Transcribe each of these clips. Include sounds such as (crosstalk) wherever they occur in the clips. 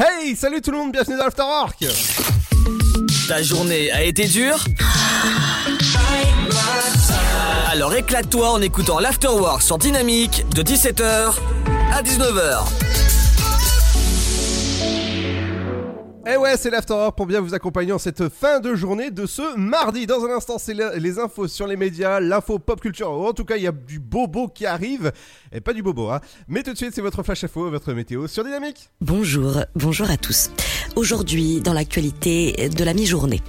Hey, salut tout le monde, bienvenue dans l'Afterwork Ta journée a été dure Alors éclate-toi en écoutant l'Afterwork sur Dynamique de 17h à 19h. Eh ouais, c'est l'Afterwork pour bien vous accompagner en cette fin de journée de ce mardi. Dans un instant, c'est les infos sur les médias, l'info pop culture. En tout cas, il y a du bobo qui arrive. Et pas du bobo, hein. Mais tout de suite, c'est votre flash info, votre météo sur Dynamique. Bonjour, bonjour à tous. Aujourd'hui, dans l'actualité de la mi-journée.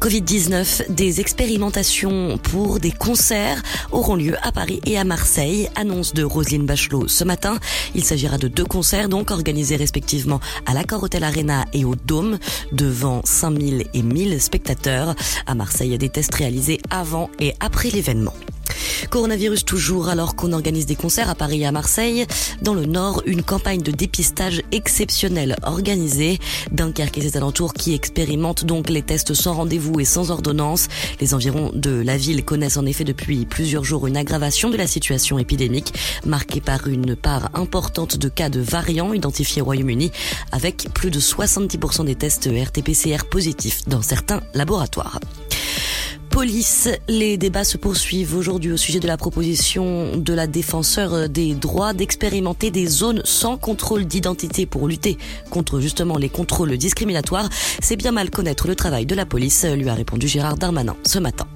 Covid-19, des expérimentations pour des concerts auront lieu à Paris et à Marseille, annonce de Roselyne Bachelot ce matin. Il s'agira de deux concerts donc organisés respectivement à l'Accor Hotel Arena et au Dôme devant 5000 et 1000 spectateurs. À Marseille, des tests réalisés avant et après l'événement. Coronavirus toujours alors qu'on organise des concerts à Paris et à Marseille. Dans le Nord, une campagne de dépistage exceptionnelle organisée. Dunkerque et ses alentours qui expérimentent donc les tests sans rendez-vous et sans ordonnance. Les environs de la ville connaissent en effet depuis plusieurs jours une aggravation de la situation épidémique, marquée par une part importante de cas de variants identifiés au Royaume-Uni, avec plus de 70% des tests RT-PCR positifs dans certains laboratoires police. Les débats se poursuivent aujourd'hui au sujet de la proposition de la défenseur des droits d'expérimenter des zones sans contrôle d'identité pour lutter contre justement les contrôles discriminatoires. C'est bien mal connaître le travail de la police, lui a répondu Gérard Darmanin ce matin.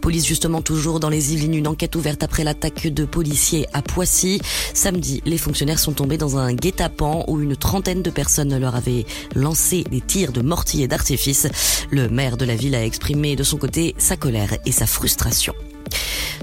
Police justement toujours dans les Yvelines, une enquête ouverte après l'attaque de policiers à Poissy. Samedi, les fonctionnaires sont tombés dans un guet-apens où une trentaine de personnes leur avaient lancé des tirs de mortier d'artifice. Le maire de la ville a exprimé de son côté sa colère et sa frustration.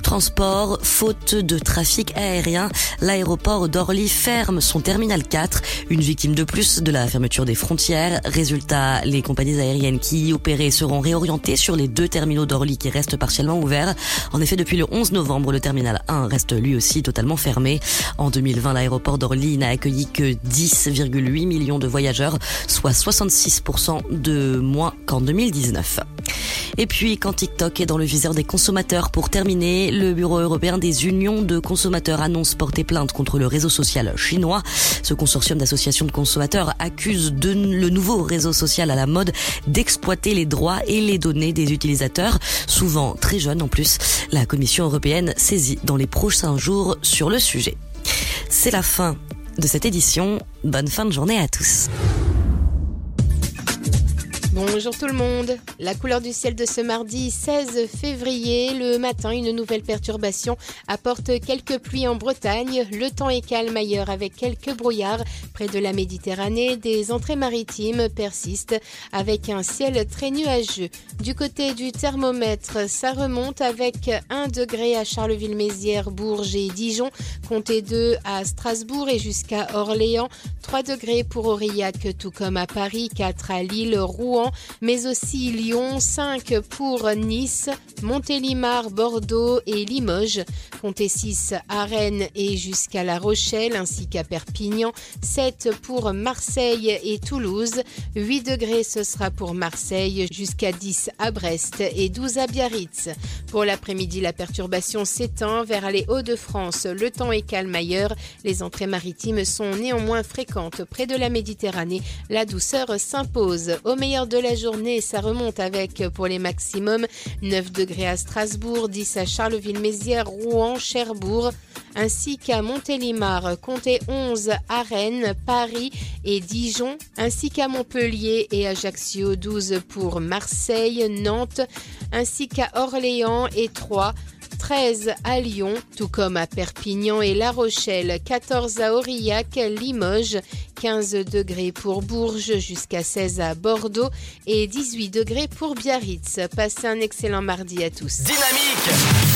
Transport, faute de trafic aérien, l'aéroport d'Orly ferme son terminal 4, une victime de plus de la fermeture des frontières. Résultat, les compagnies aériennes qui y opéraient seront réorientées sur les deux terminaux d'Orly qui restent partiellement ouverts. En effet, depuis le 11 novembre, le terminal 1 reste lui aussi totalement fermé. En 2020, l'aéroport d'Orly n'a accueilli que 10,8 millions de voyageurs, soit 66% de moins qu'en 2019. Et puis, quand TikTok est dans le viseur des consommateurs, pour terminer, le Bureau européen des unions de consommateurs annonce porter plainte contre le réseau social chinois. Ce consortium d'associations de consommateurs accuse le nouveau réseau social à la mode d'exploiter les droits et les données des utilisateurs, souvent très jeunes en plus. La Commission européenne saisit dans les prochains jours sur le sujet. C'est la fin de cette édition. Bonne fin de journée à tous. Bonjour tout le monde. La couleur du ciel de ce mardi 16 février, le matin, une nouvelle perturbation apporte quelques pluies en Bretagne. Le temps est calme ailleurs avec quelques brouillards près de la Méditerranée. Des entrées maritimes persistent avec un ciel très nuageux. Du côté du thermomètre, ça remonte avec 1 degré à Charleville-Mézières, Bourges et Dijon, comptez 2 à Strasbourg et jusqu'à Orléans, 3 degrés pour Aurillac tout comme à Paris, 4 à Lille, Rouen, mais aussi Lyon, 5 pour Nice, Montélimar, Bordeaux et Limoges, comptez 6 à Rennes et jusqu'à La Rochelle ainsi qu'à Perpignan, 7 pour Marseille et Toulouse, 8 degrés ce sera pour Marseille jusqu'à 10 à Brest et 12 à Biarritz. Pour l'après-midi, la perturbation s'étend vers les Hauts-de-France. Le temps est calme ailleurs. Les entrées maritimes sont néanmoins fréquentes près de la Méditerranée. La douceur s'impose. Au meilleur de la journée, ça remonte avec pour les maximums 9 degrés à Strasbourg, 10 à Charleville-Mézières, Rouen, Cherbourg, ainsi qu'à Montélimar, comptez 11 à Rennes, Paris et Dijon, ainsi qu'à Montpellier et Ajaccio, 12 pour Marseille, Nantes, ainsi qu'à Orléans et Troyes. 13 à Lyon, tout comme à Perpignan et La Rochelle, 14 à Aurillac, Limoges, 15 degrés pour Bourges jusqu'à 16 à Bordeaux et 18 degrés pour Biarritz. Passez un excellent mardi à tous. Dynamique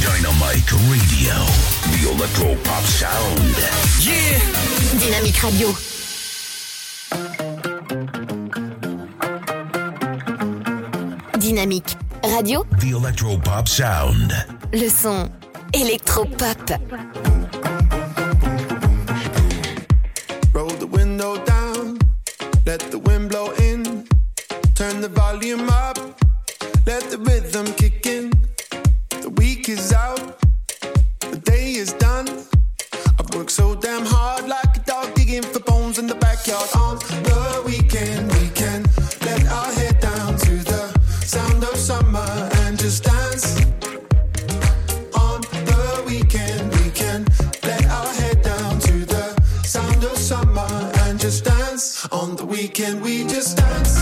Dynamique Radio, the electro pop sound. Yeah Dynamique Radio. Dynamique Radio, The electro pop sound. le son électropop. Roll the window down, let the wind blow in. Turn the volume up, let the rhythm kick in. The week is out, the day is done. I've worked so damn hard like a dog digging for bones. in the backyard on can we just dance?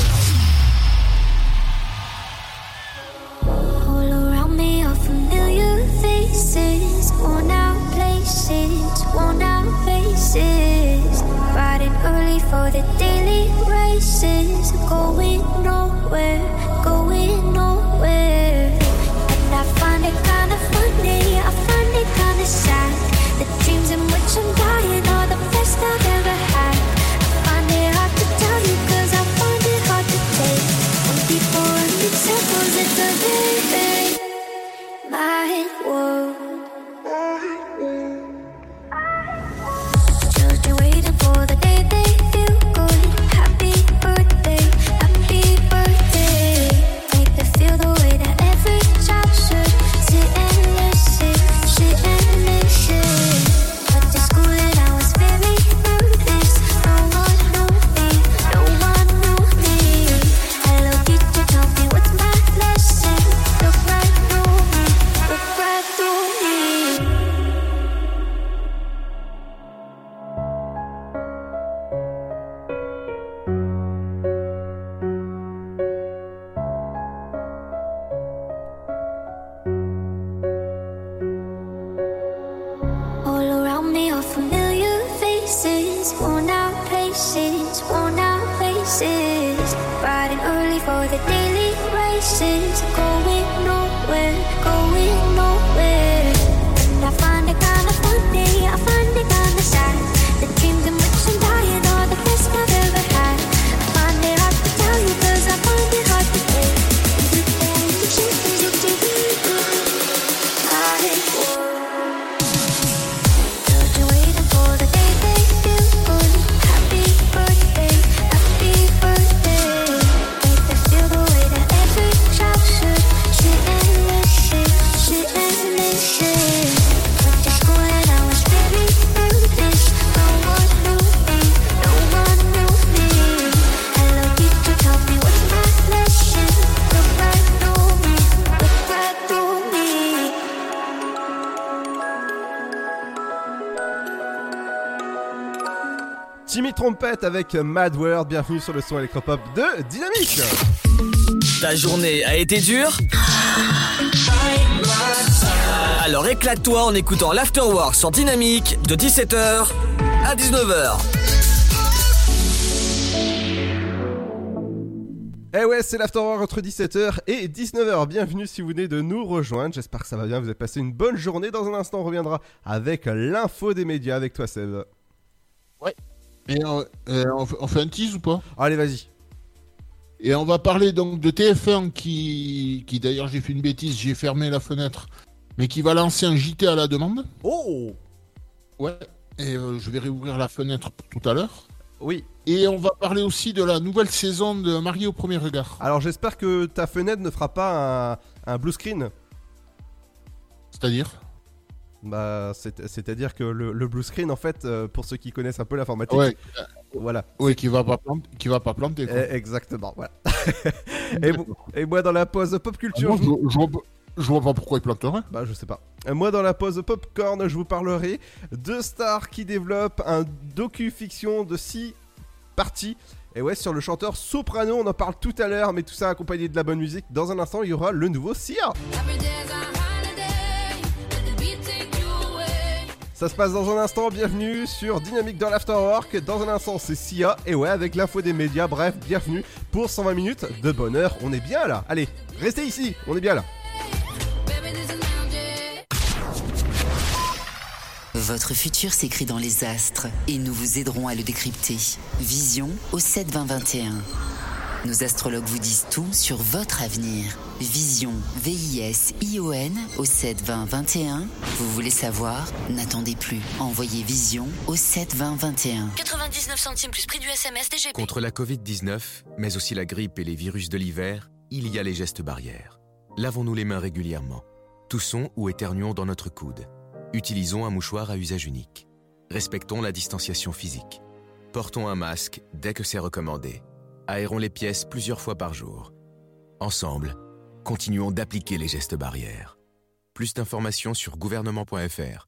Avec Mad World, bienvenue sur le son électropop de Dynamique. Ta journée a été dure Alors éclate-toi en écoutant l'Afterwork sur Dynamique de 17h à 19h. Eh ouais, c'est l'Afterwork entre 17h et 19h. Bienvenue si vous venez de nous rejoindre. J'espère que ça va bien, vous avez passé une bonne journée. Dans un instant, on reviendra avec l'info des médias avec toi, Seb. Et on, euh, on fait- un tease ou pas Allez, vas-y. Et on va parler donc de TF1 qui, qui d'ailleurs j'ai fait une bêtise, j'ai fermé la fenêtre, mais qui va lancer un JT à la demande. Oh Ouais. Et euh, je vais réouvrir la fenêtre tout à l'heure. Oui. Et on va parler aussi de la nouvelle saison de Marié au premier regard. Alors, j'espère que ta fenêtre ne fera pas un, un blue screen. C'est-à-dire? Bah, c'est- c'est-à-dire que le, le blue screen, en fait, euh, pour ceux qui connaissent un peu l'informatique, Ouais, voilà. ouais qui va pas planter, qui va pas planter. quoi. Eh, exactement, voilà. (laughs) et, mo- et moi, dans la pause pop Ah culture, non, je vous- je, je vois pas, je vois pas pourquoi il planterait. Bah je sais pas. Moi dans la pause popcorn, je vous parlerai de stars qui développent un docu-fiction de 6 parties. Et ouais, sur le chanteur Soprano, on en parle tout à l'heure, mais tout ça accompagné de la bonne musique. Dans un instant, il y aura le nouveau Sia. Ça se passe dans un instant, bienvenue sur Dynamique dans l'Afterwork. Dans un instant, c'est Sia. Et ouais, avec l'info des médias, bref, bienvenue pour 120 minutes de bonheur. On est bien là. Allez, restez ici, on est bien là. Votre futur s'écrit dans les astres et nous vous aiderons à le décrypter. Vision au 72021. Nos astrologues vous disent tout sur votre avenir. Vision, V-I-S-I-O-N au 72021. Vous voulez savoir? N'attendez plus. Envoyez Vision au 72021. 99 centimes plus prix du SMS DGP. Contre la Covid-19, mais aussi la grippe et les virus de l'hiver, il y a les gestes barrières. Lavons-nous les mains régulièrement. Toussons ou éternuons dans notre coude. Utilisons un mouchoir à usage unique. Respectons la distanciation physique. Portons un masque dès que c'est recommandé. Aérons les pièces plusieurs fois par jour. Ensemble, continuons d'appliquer les gestes barrières. Plus d'informations sur gouvernement.fr,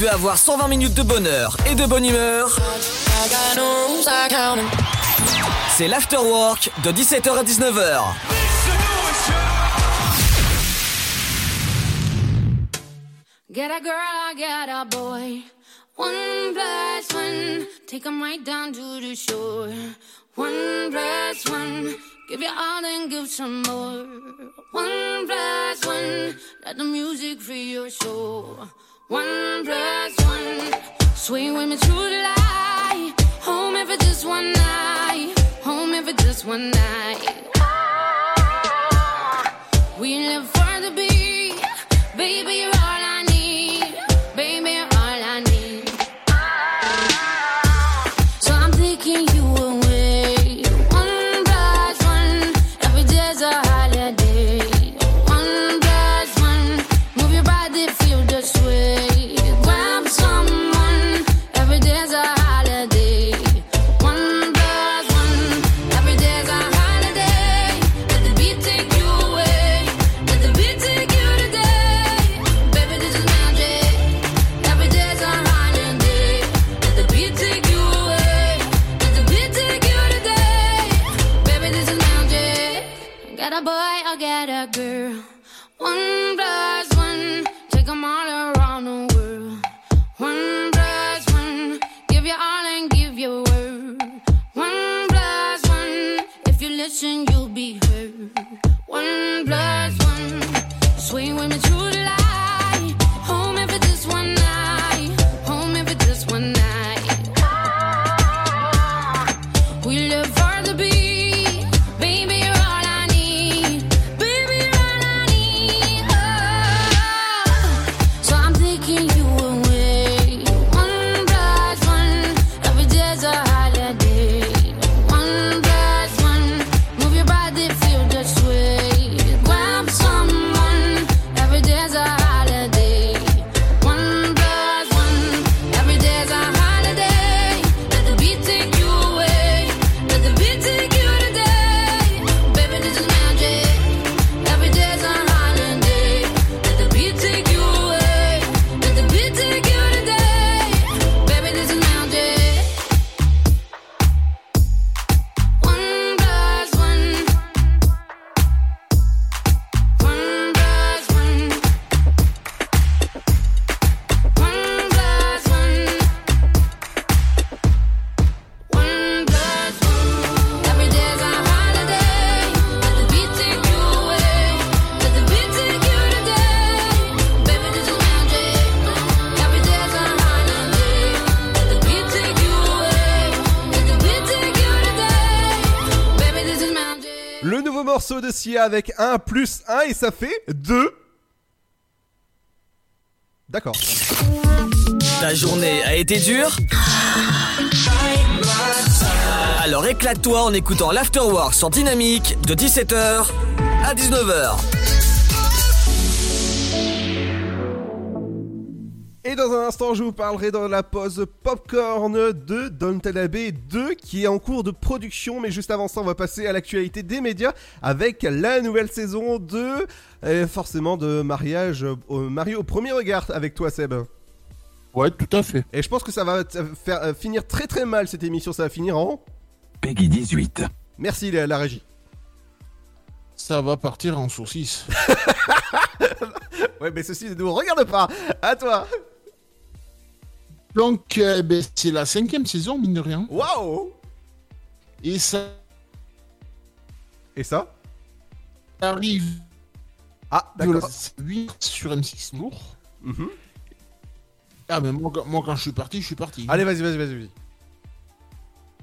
Veux avoir 120 minutes de bonheur et de bonne humeur C'est l'afterwork de 17h à 19h. Get a girl, get a boy. One plus one, take 'em right down to the shore. One plus one, give you all and give some more. One plus one, let the music free your soul. One plus one, with me through the light. Home just one night, home if just one night. We live for the beat, baby. You're all I boy, I got a girl. One plus one, take 'em all around the world. One plus one, give you all and give your word. One plus one, if you listen, you'll be heard. One plus one, swing with me avec 1 plus 1 et ça fait 2. D'accord. Ta journée a été dure? Alors éclate-toi en écoutant l'Afterwork sur Dynamique de 17h à 19h. Et dans un instant, je vous parlerai dans la pause Popcorn de Downton Abbey 2 qui est en cours de production. Mais juste avant ça, on va passer à l'actualité des médias avec la nouvelle saison de et forcément de mariage au Mario au premier regard avec toi, Seb. Ouais, tout à fait. Et je pense que ça va t- faire euh, finir très très mal cette émission. Ça va finir en Peggy 18. Merci la, la régie. Ça va partir en saucisse. (laughs) Ouais, mais ceci ne nous regarde pas. À toi. Donc, euh, ben, c'est la cinquième saison, mine de rien. Waouh Et ça Et ça? arrive Ah, d'accord. 8 sur M6 lourd. Mhm. Ah, mais moi, quand- moi, quand je suis parti, je suis parti. Allez, vas-y, vas-y, vas-y. vas-y.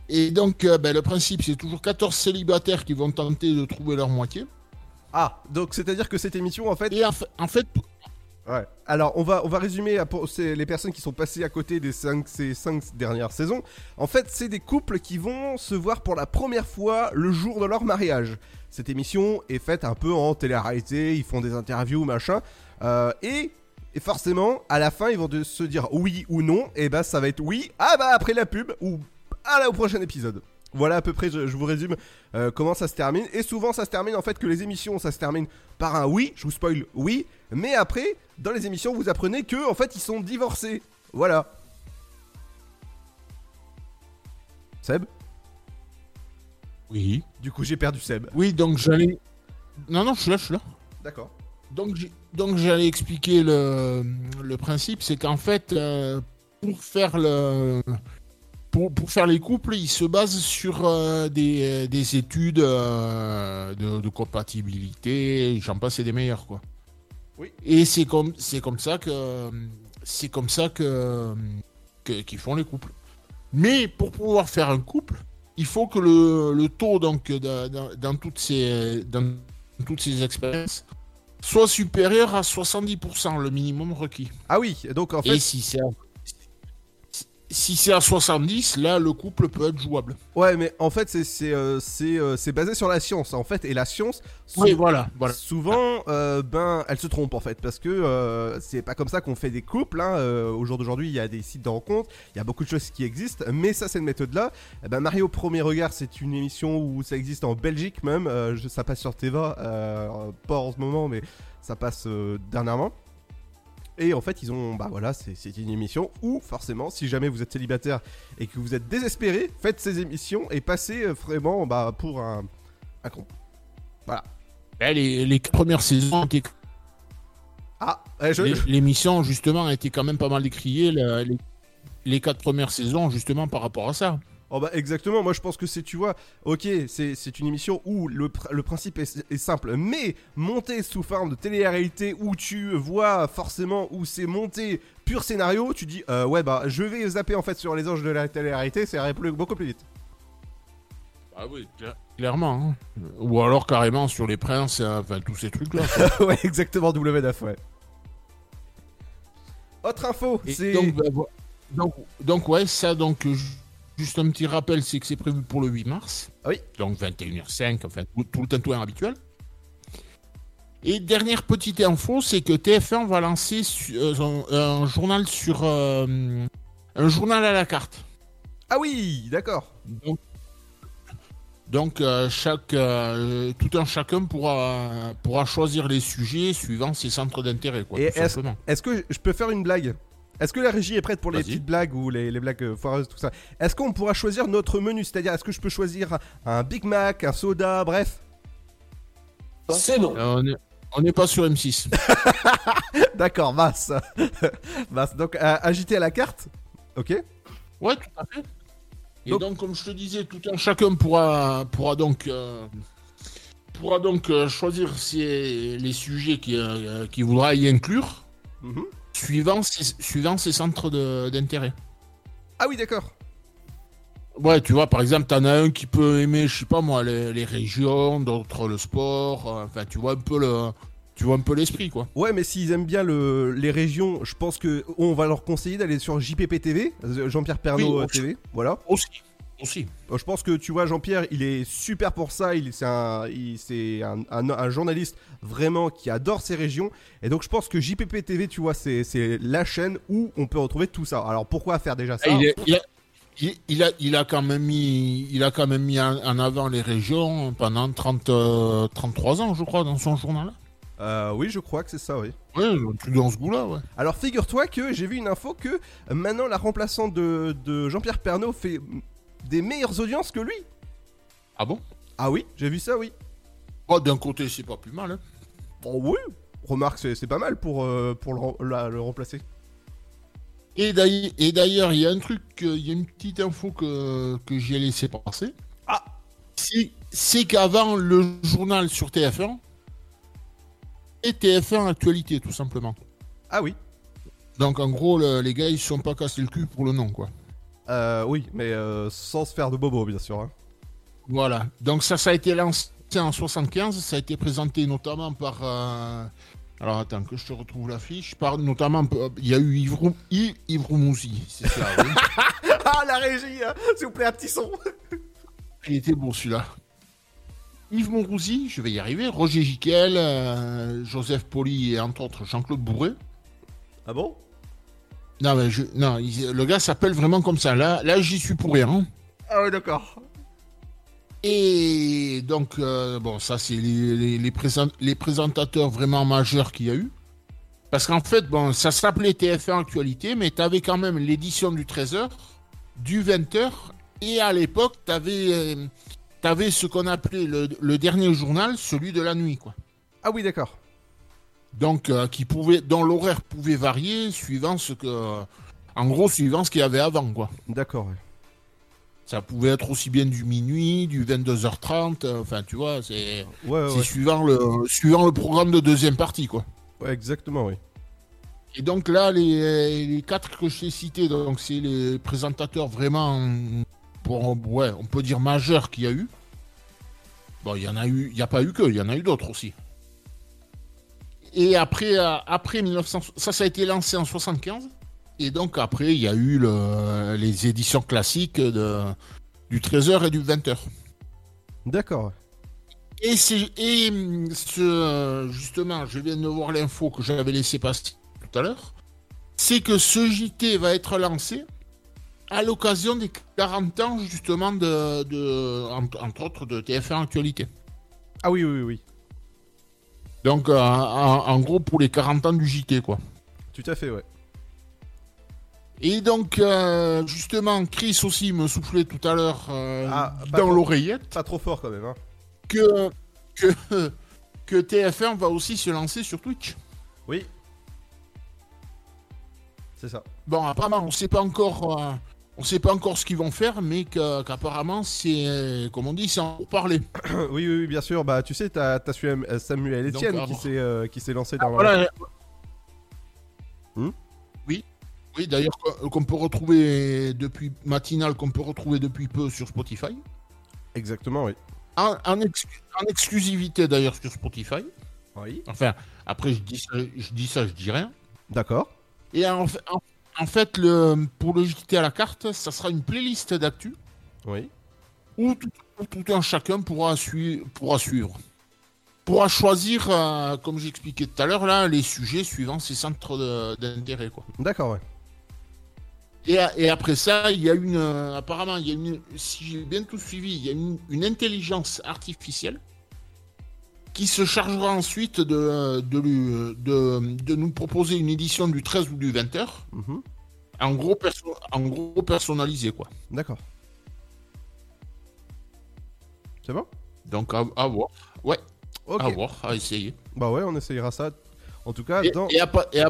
Et donc, euh, ben, le principe, c'est toujours 14 célibataires qui vont tenter de trouver leur moitié. Ah, donc c'est-à-dire que cette émission, en fait. Et en fait, Ouais. Alors, on va, on va résumer pour les personnes qui sont passées à côté des 5, ces 5 dernières saisons. En fait, c'est des couples qui vont se voir pour la première fois le jour de leur mariage. Cette émission est faite un peu en télé-réalité, ils font des interviews, machin. Euh, et, forcément, à la fin, ils vont se dire oui ou non. Et bah, ça va être oui, ah bah après la pub, ou à la, au prochain épisode. Voilà à peu près, je, je vous résume euh, comment ça se termine. Et souvent, ça se termine en fait que les émissions, ça se termine par un oui. Je vous spoil oui. Mais après, dans les émissions, vous apprenez que en fait, ils sont divorcés. Voilà. Seb? Oui. Du coup, j'ai perdu Seb. Oui, donc j'allais. Non, non, je suis là, je suis là. D'accord. Donc, j'ai- donc j'allais expliquer le, le principe, c'est qu'en fait, euh, pour faire le. Pour, pour faire les couples, ils se basent sur euh, des, des études euh, de, de compatibilité, j'en passe et des meilleurs, quoi. Oui. Et c'est comme, c'est comme ça que. C'est comme ça que. qu'ils font les couples. Mais pour pouvoir faire un couple, il faut que le, le taux, donc, dans, dans- dans toutes ces, dans toutes ces expériences, soit supérieur à 70%, le minimum requis. Ah oui, donc en fait. Et si c'est si c'est à 70, là, le couple peut être jouable. Ouais, mais en fait, c'est euh, euh, basé sur la science, en fait, et la science. sou- Oui, voilà, voilà. Souvent, euh, ben, elle se trompe en fait, parce que c'est pas comme ça qu'on fait des couples. Hein. au jour d'aujourd'hui, il y a des sites de rencontres, il y a beaucoup de choses qui existent, mais ça, cette méthode-là, eh ben, Mario au premier regard, c'est une émission où ça existe en Belgique même. ça passe sur Teva, pas en ce moment, mais ça passe dernièrement. Et en fait, ils ont, bah voilà, c'est une émission où, forcément, si jamais vous êtes célibataire et que vous êtes désespéré, faites ces émissions et passez euh, vraiment bah, pour un, un con. Voilà. Eh, les, les premières saisons étaient. Ah, eh, je- l'é- L'émission, justement, a été quand même pas mal décriée. les, les quatre premières saisons, justement, par rapport à ça. Oh bah exactement, moi je pense que c'est, tu vois, ok, c'est, une émission où le, pr- le principe est, est simple, mais monté sous forme de télé-réalité où tu vois forcément où c'est monté pur scénario, tu dis, euh, ouais bah je vais zapper en fait sur les anges de la télé-réalité, ça irait plus- beaucoup plus vite. Ah oui, clairement. hein. Ou alors carrément sur les princes, enfin tous ces trucs-là. (laughs) ouais, exactement, WNF, ouais. Autre info, c'est... donc, bah, donc, donc, ouais, ça, donc, juste un petit rappel, c'est que c'est prévu pour le 8 mars. Oui. Donc 21h05, enfin, tout, tout le tintouin habituel. Et dernière petite info, c'est que TF1 va lancer euh, un, un journal sur. euh, un journal à la carte. Ah oui, d'accord. Donc, donc, euh, chaque, euh, tout un chacun pourra, pourra choisir les sujets suivant ses centres d'intérêt, est-ce que je peux faire une blague? Est-ce que la régie est prête pour les petites blagues ou les, les blagues euh, foireuses, tout ça? Est-ce qu'on pourra choisir notre menu? C'est-à-dire, est-ce que je peux choisir un Big Mac, un soda, bref? C'est non. Euh, on est- on n'est pas sur M6. (laughs) D'accord, masse. (laughs) masse. Donc, euh, agiter à la carte? Ok Ouais, tout à fait. Et donc, comme je te disais, tout un chacun pourra, pourra donc, euh, pourra donc euh, choisir ses- les sujets qu'il euh, qu'il voudra y inclure, Mhm. Suivant, ses, suivant ses centres de- d'intérêt. Ah oui, d'accord. Ouais, tu vois, par exemple, t'en as un qui peut aimer, je sais pas moi, les, les régions, d'autres le sport. euh, Enfin, tu vois un peu le, tu vois un peu l'esprit, quoi. Ouais, mais s'ils aiment bien le, les régions, je pense que on va leur conseiller d'aller sur JPP TV, euh, Jean-Pierre Pernaud Oui, euh, TV. Voilà. Aussi, aussi. Euh, Je pense que tu vois, Jean-Pierre, il est super pour ça. Il, c'est un, il- c'est un, un- un journaliste vraiment qui adore ces régions. Et donc, je pense que JPP TV, tu vois, c'est, c'est la chaîne où on peut retrouver tout ça. Alors, pourquoi faire déjà ça Ah, Il, est- il a, il, il a, il a quand même mis, il a quand même mis en, en avant les régions pendant 30, euh, 33 ans, je crois, dans son journal. Euh, Oui, je crois que c'est ça, oui. Ouais, un truc dans ce goût-là, ouais. Alors, figure-toi que j'ai vu une info que euh, maintenant la remplaçante de, de Jean-Pierre Pernaud fait des meilleures audiences que lui. Ah bon? Ah oui, j'ai vu ça, oui. Oh, d'un côté, c'est pas plus mal. Hein. Bon, oui. Remarque, c'est, pas mal pour, euh, pour le, rem- la- le remplacer. Et d'ailleurs, il y a un truc, euh, il y a une petite info que, que j'ai laissé passer. Ah C'est, c'est qu'avant le journal sur TF1, et TF1 Actualité, tout simplement. Ah oui. Donc en gros, le- les gars, ils se sont pas cassés le cul pour le nom, quoi. Euh, oui, mais euh, sans se faire de bobo, bien sûr. hein. Voilà. Donc ça, ça a été lancé en 75. Ça a été présenté notamment par. euh, Alors attends que je te retrouve l'affiche. Par notamment, il y a eu Yves, Rou- Yves, c'est ça. oui. (laughs) ah, la régie, hein. s'il vous plaît, un petit son. Il était beau celui-là. Yves Monrouzy, je vais y arriver. Roger Giquel, euh, Joseph Poli et entre autres Jean-Claude Bourré. Ah bon? Non, mais je, non, il- le gars s'appelle vraiment comme ça. Là, là j'y suis pour rien. hein. Ah ouais, d'accord. Et donc, euh, bon, ça, c'est les, les, les présent- les présentateurs vraiment majeurs qu'il y a eu. Parce qu'en fait, bon, ça s'appelait TF1 Actualité, mais tu avais quand même l'édition du 13h, du 20h, et à l'époque, tu avais, ce qu'on appelait le, le dernier journal, celui de la nuit, quoi. Ah oui, d'accord. Donc, euh, qui pouvait, dont l'horaire pouvait varier suivant ce que. En gros, suivant ce qu'il y avait avant, quoi. D'accord, ouais. Ça pouvait être aussi bien du minuit, du 22h30, euh, enfin, tu vois, c'est. Ouais, ouais. suivant, le, suivant le programme de deuxième partie, quoi. Ouais, exactement, oui. Et donc là, les, les quatre que je t'ai cités, donc c'est les présentateurs vraiment, pour, ouais, on peut dire majeurs qu'il y a eu. Bon, il y en a eu, il n'y a pas eu que, il y en a eu d'autres aussi. Et après, euh, après 1900, ça, ça a été lancé en 75. Et donc après, il y a eu le- les éditions classiques de, du 13h et du 20h. D'accord. Et, c'est- et hum, ce, justement, je viens de voir l'info que j'avais laissé passer tout à l'heure. C'est que ce JT va être lancé à l'occasion des 40 ans, justement, de, de- entre, entre autres, de TF1 Actualité. Ah oui, oui, oui. Donc, euh, en, en gros, pour les 40 ans du JT, quoi. Tout à fait, ouais. Et donc, euh, justement, Chris aussi me soufflait tout à l'heure euh, Ah, dans l'oreillette Pas trop fort quand même, hein. que, que, (laughs) que TF1 va aussi se lancer sur Twitch. Oui. C'est ça. Bon, apparemment, on sait pas encore, on sait pas encore ce qu'ils vont faire, mais qu'apparemment, c'est, euh, comme on dit, c'est en parler. (coughs) oui, oui, oui, bien sûr. Bah, tu sais, t'as as Samuel Donc, Etienne qui s'est euh, qui s'est lancé dans. Voilà. Hmm oui, oui. D'ailleurs, qu'on peut retrouver depuis matinal, qu'on peut retrouver depuis peu sur Spotify, Exactement, oui. en, en ex- en exclusivité d'ailleurs sur Spotify. Oui. Enfin, après, je dis ça, je dis ça, je dis rien. D'accord. Et en, en- en fait, le, pour le JT à la carte, ça sera une playlist d'actu. Oui. Où tout, où tout un chacun pourra, sui- pourra suivre. Pourra choisir, euh, comme j'expliquais tout à l'heure, là, les sujets suivant ses centres d'intérêt. quoi. D'accord, ouais. Et, après ça, il y a une. euh, apparemment, il y a une. Si j'ai bien tout suivi, il y a une, une intelligence artificielle qui se chargera ensuite de, de, lui- de, de nous proposer une édition du 13 ou du 20 heures. Mhm. En gros, perso- en gros personnalisé, quoi. D'accord. C'est bon? Donc, à, à voir. Ouais. Ok. À voir, à essayer. Bah ouais, on essayera ça. En tout cas, Et, dans... et appa- et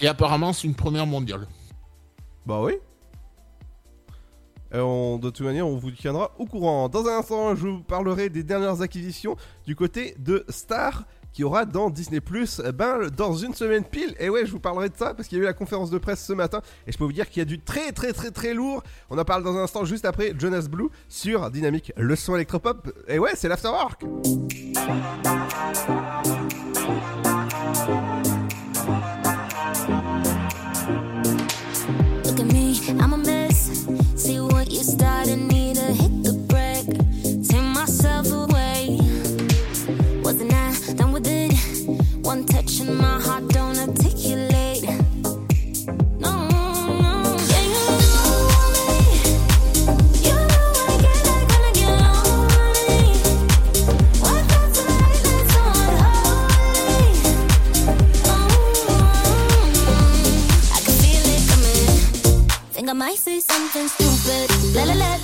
et apparemment, c'est une première mondiale. Bah oui. Euh, de toute manière, on vous tiendra au courant. Dans un instant, je vous parlerai des dernières acquisitions du côté de Star qui aura dans Disney Plus ben dans une semaine pile. Et ouais je vous parlerai de ça parce qu'il y a eu la conférence de presse ce matin. Et je peux vous dire qu'il y a du très très très très lourd. On en parle dans un instant juste après Jonas Blue sur Dynamique le son électropop. Et ouais c'est l'afterwork. Look something stupid. La la la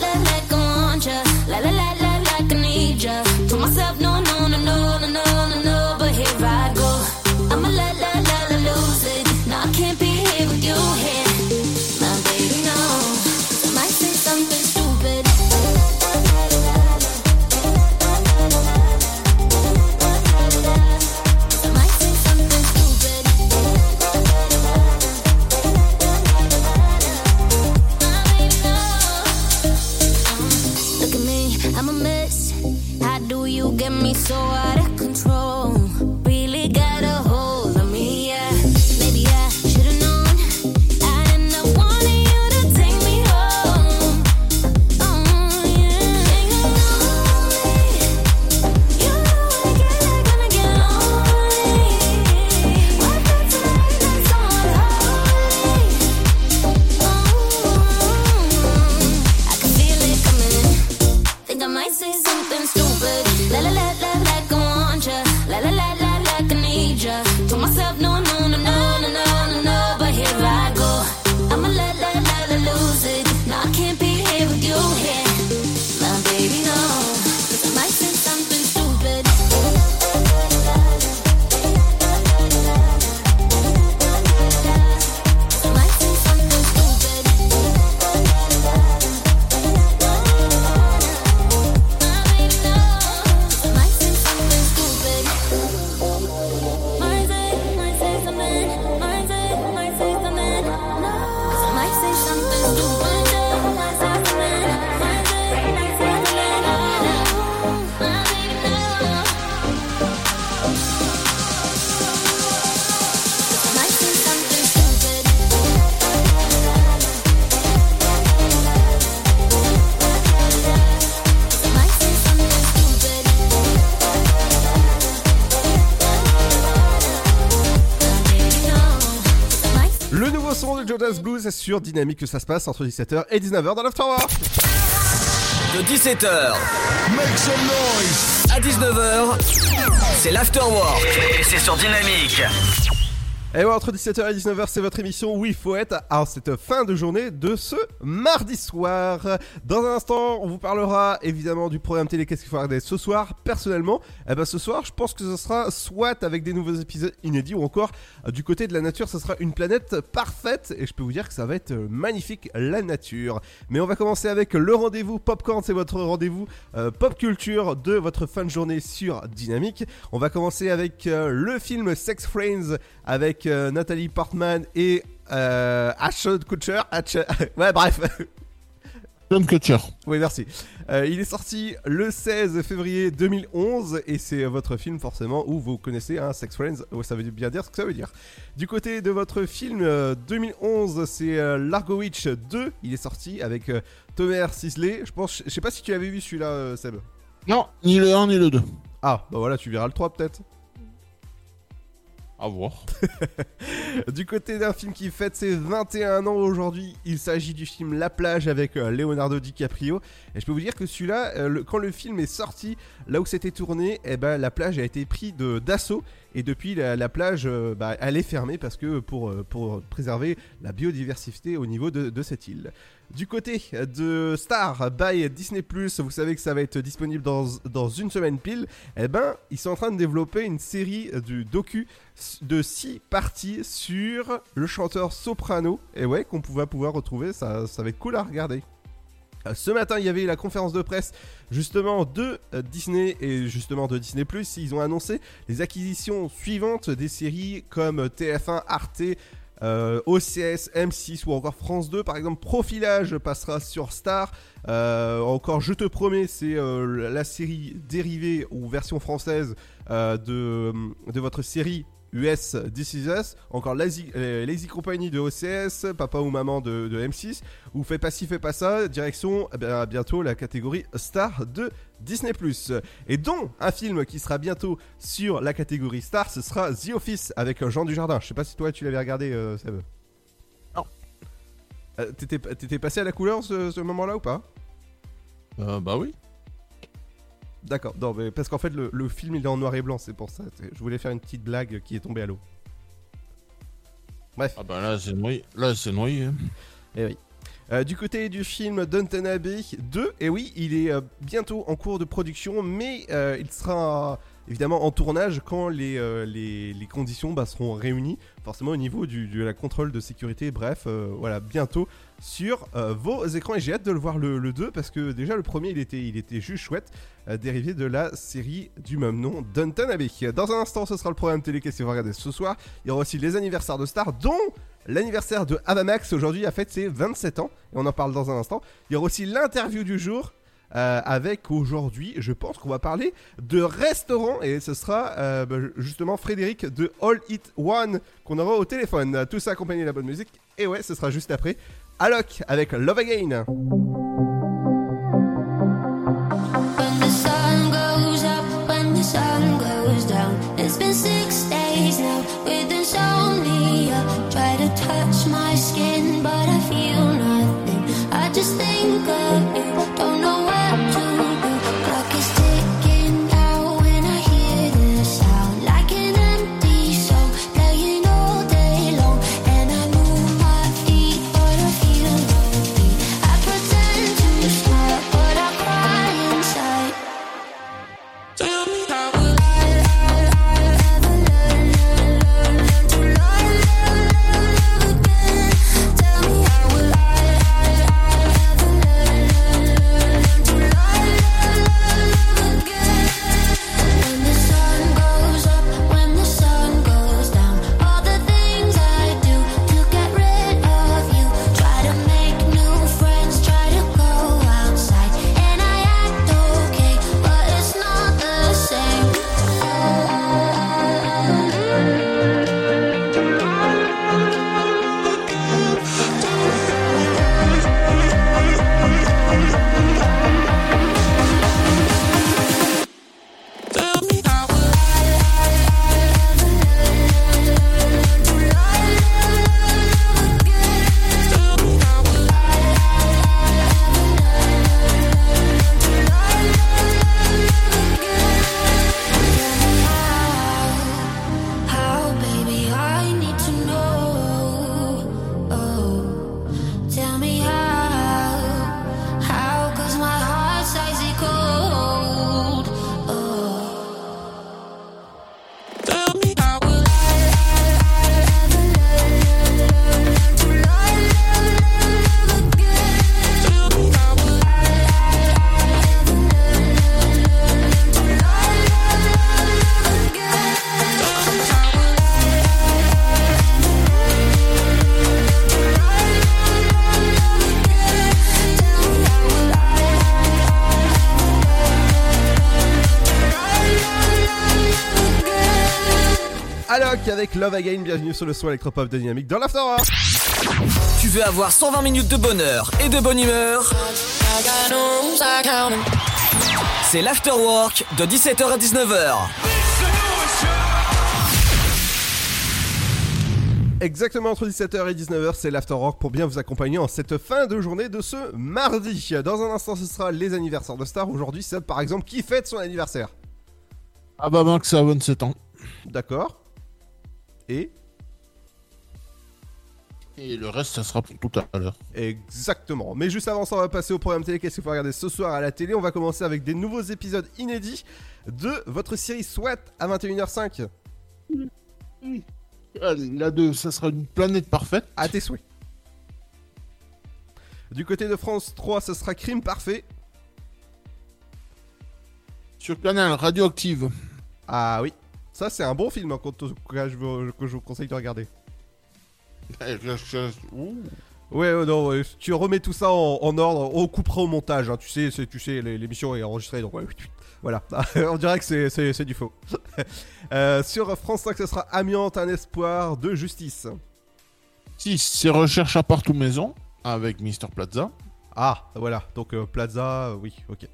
sur Dynamique que ça se passe entre 17h et 19h dans l'afterwork De 17h Make some noise. à 19h, c'est l'afterwork et c'est sur Dynamique. Et ouais, entre 17h et 19h, c'est votre émission où il faut être à cette fin de journée de ce mardi soir. Dans un instant, on vous parlera évidemment du programme télé Qu'est-ce qu'il faut regarder ce soir. Personnellement, eh ben ce soir, je pense que ce sera soit avec des nouveaux épisodes inédits ou encore euh, du côté de la nature, ce sera une planète parfaite et je peux vous dire que ça va être euh, magnifique la nature. Mais on va commencer avec le rendez-vous Popcorn, c'est votre rendez-vous euh, pop culture de votre fin de journée sur Dynamique. On va commencer avec le film Sex Friends avec euh, Nathalie Portman et euh, Ashton Kutcher. Ash- (laughs) ouais, bref. Tom Kutcher. Oui, merci. Euh, il est sorti le 16 février 2011 et c'est votre film forcément où vous connaissez un Sex Friends. Ça veut bien dire ce que ça veut dire. Du côté de votre film euh, 2011, c'est euh, Largo Witch 2. Il est sorti avec Tomer Sisley. Je pense, je sais pas si tu avais vu celui-là, Seb. Non, ni le 1 ni le 2. Ah, bah voilà, tu verras le 3 peut-être. (laughs) Du côté d'un film qui fête ses 21 ans aujourd'hui, il s'agit du film La plage avec euh, Leonardo DiCaprio. Et je peux vous dire que celui-là, euh, quand le film est sorti, là où c'était tourné, eh ben, la plage a été prise d'assaut. Et depuis, la, la plage, euh, bah, elle est fermée parce que pour, euh, pour préserver la biodiversité au niveau de, de cette île. Du côté de Star by Disney+, vous savez que ça va être disponible dans, dans une semaine pile. Eh ben, ils sont en train de développer une série du docu de 6 parties sur le chanteur soprano. Et ouais, qu'on va pouvoir retrouver, ça, ça va être cool à regarder. Ce matin, il y avait la conférence de presse justement de euh, Disney et justement de Disney+. Ils ont annoncé les acquisitions suivantes des séries comme TF1, Arte, euh, OCS, M6 ou encore France 2. Par exemple, Profilage passera sur Star. Euh, encore, je te promets, c'est la série dérivée ou version française de votre série US This Is Us, encore Lazy, euh, Lazy Company de OCS, Papa ou Maman de, de M6, ou Fais pas ci, fais pas ça, direction eh bien, bientôt la catégorie Star de Disney+. Et dont un film qui sera bientôt sur la catégorie Star, ce sera The Office avec Jean Dujardin. Je sais pas si toi tu l'avais regardé, euh, Seb. Non. Euh, T'étais passé à la couleur ce, ce moment-là ou pas? Euh, bah oui. D'accord, non, mais parce qu'en fait le, le film il est en noir et blanc, c'est pour ça. Je voulais faire une petite blague qui est tombée à l'eau. Bref. Ah bah là, c'est noyé. Là, c'est noyé. hein. Eh oui. Euh, du côté du film Downton Abbey 2, et oui, il est euh, bientôt en cours de production, mais euh, il sera évidemment en tournage quand les, les, les conditions bah, seront réunies, forcément au niveau du, de la contrôle de sécurité, bref, voilà, bientôt sur vos écrans. Et j'ai hâte de le voir le, le 2, parce que déjà le premier, il était, il était juste chouette, dérivé de la série du même nom, Downton Abbey. Dans un instant, ce sera le programme télé qu'est-ce que vous regardez ce soir? Il y aura aussi les anniversaires de stars, dont L'anniversaire de Avamax aujourd'hui a fait ses 27 ans, et on en parle dans un instant. Il y aura aussi l'interview du jour, euh, avec aujourd'hui, je pense qu'on va parler de restaurant, et ce sera euh, bah, justement Frédéric de All It One qu'on aura au téléphone. Tout ça accompagné de la bonne musique, et ouais, ce sera juste après. Alok avec Love Again. Sun goes down. It's been six days now insomnia. Try to touch avec Love Again, bienvenue sur le son électropop de Dynamique dans. Tu veux avoir 120 minutes de bonheur et de bonne humeur? C'est l'afterwork de 17h à 19h. Exactement entre 17h et 19h, c'est l'After Rock pour bien vous accompagner en cette fin de journée de ce mardi. Dans un instant, ce sera les anniversaires de stars. Aujourd'hui, c'est par exemple qui fête son anniversaire? Ah bah Max a 27 ans. D'accord. Et Et le reste, ça sera pour tout à l'heure. Exactement. Mais juste avant ça, on va passer au programme télé. Qu'est-ce qu'il faut regarder ce soir à la télé? On va commencer avec des nouveaux épisodes inédits de votre série SWAT à 21h05. Allez, la 2, ça sera une planète parfaite. À tes souhaits. Du côté de France 3, ce sera Crime Parfait. Sur Canal, Radioactive. Ah oui, ça c'est un bon film hein, que, je vous, que je vous conseille de regarder. Ouh. Ouais, ouais, non, ouais, tu remets tout ça en, en ordre, on coupera au montage, hein, tu sais, c'est- tu sais, l'é- l'émission est enregistrée, donc ouais, voilà, (laughs) on dirait que c'est- c'est c'est du faux. (laughs) Euh, sur France 5, ce sera Amiante, un espoir de justice. 6, c'est Recherche à partout maison avec Mister Plaza. Ah, voilà, donc euh, Plaza, euh, oui, ok.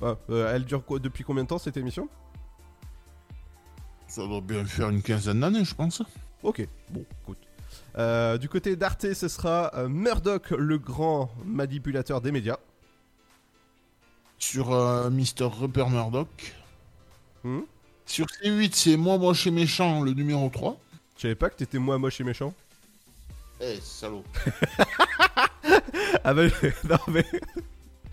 Ouais, euh, elle dure quoi- depuis combien de temps cette émission? Ça doit bien faire une quinzaine d'années, je pense. Ok, bon, écoute. Euh, du côté d'Arte, ce sera euh, Murdoch, le grand manipulateur des médias. Sur euh, Mister Rupert Murdoch. Hmm Sur C8, c'est Moi Moche et Méchant, le numéro 3. Je savais pas que t'étais moi moche et méchant. Eh, salaud. (laughs) Ah bah, (laughs) non mais...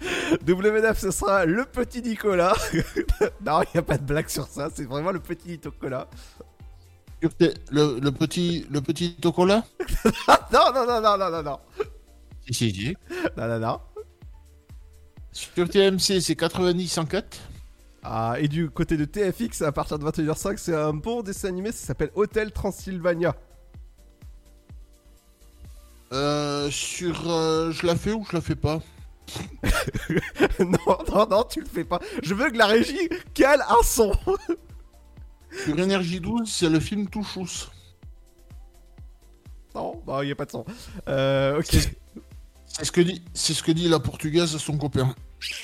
W9, ce sera le petit Nicolas. (laughs) non, il a pas de blague sur ça, c'est vraiment le petit Nicolas. Le, le petit, le petit chocolat (laughs) non, non, non, non, non, non, non. Si, si, si. Non, non, non. Sur TMC, c'est 90-104. Ah, et du côté de TFX, à partir de 21h05, c'est un bon dessin animé, ça s'appelle Hôtel Transylvania. Euh, sur euh, Je la fais ou je la fais pas? (laughs) non, non, non, tu le fais pas. Je veux que la régie cale un son. Sur Énergie 12, c'est le film Touchous. non, bah, il y a pas de son. Euh, ok. C'est ce que dit, c'est ce que dit la portugaise à son copain. (laughs)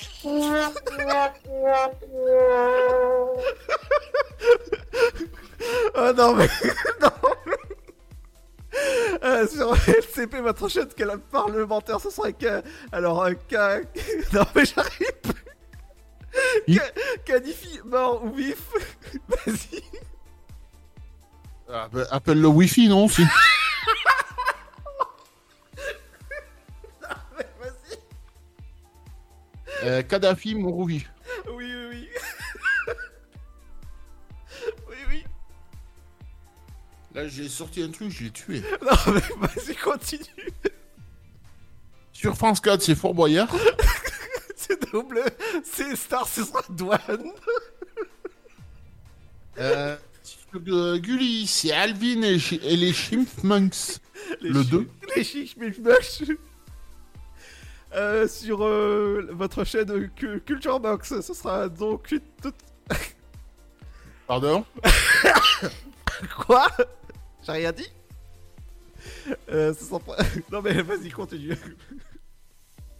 Oh non, mais. (laughs) non, mais- (laughs) Euh, sur LCP, votre chaîne qu'elle parlementaire, ce serait que. Alors, un cas. (laughs) Non, mais j'arrive plus. Ca- Cadifi, mort ou vif? (laughs) Vas-y. Ah, bah, appelle le Wi-Fi, non aussi Vas-y. euh, Kadhafi, Mourouvi. Oui, oui, oui. oui, Là, j'ai sorti un truc, je l'ai tué. (laughs) Non, mais vas-y, continue. Sur France 4, c'est Fort Boyard. (laughs) C'est double. C'est Star, ce sera douane. Euh, Gulli, c'est Alvin et, les Chipmunks. (laughs) Les le chi- 2. Les mais Euh, sur euh, votre chaîne euh, Cu- Culture Box, ce sera donc une toute- Pardon? Quoi? J'ai rien dit euh, pas- (laughs) Non mais vas-y, continue.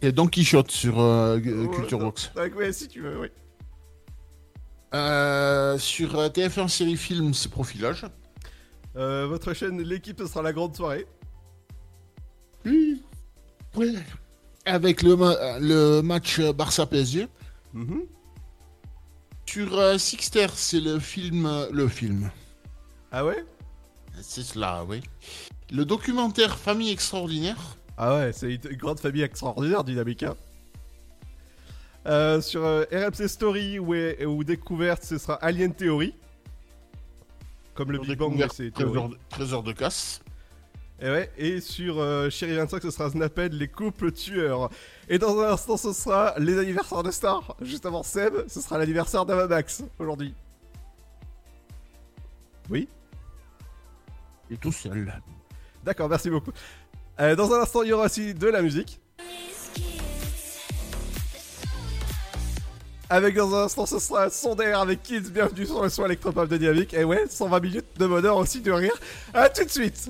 Et Don Quichotte sur euh, Ouais, Culture Box. ouais, ouais, si tu veux, oui. Euh, sur euh, TF1 série film, c'est Profilage. Euh, votre chaîne L'équipe, ce sera la grande soirée. Oui. Ouais. Avec le, ma- le match Barça-PSG. Mhm. Sur euh, Sixter, c'est le film. Le film. Ah ouais? C'est cela, oui. Le documentaire Famille extraordinaire. Ah ouais, c'est une grande famille extraordinaire, dynamique. hein. Euh, sur euh, RMC Story ou, ou Découverte, ce sera Alien Theory. Comme le Sur Big Bang, c'est 13 théorie. heures de- 13 heures de casse. Et ouais, et sur euh, Chérie 25, ce sera Snaped, les couples tueurs. Et dans un instant, ce sera les anniversaires de stars. Juste avant Seb, ce sera l'anniversaire d'Avamax aujourd'hui. Oui? Et tout seul. D'accord, merci beaucoup. Euh, dans un instant, il y aura aussi de la musique. Avec dans un instant, ce sera son d'air avec Kids. Bienvenue sur le son électropop de Dynamique. Et ouais, 120 minutes de bonheur aussi de rire. A tout de suite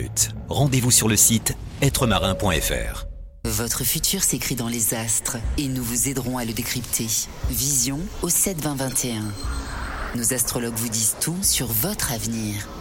Rendez-vous sur le site êtremarin.fr. Votre futur s'écrit dans les astres et nous vous aiderons à le décrypter. Vision au 7 20 21. Nos astrologues vous disent tout sur votre avenir.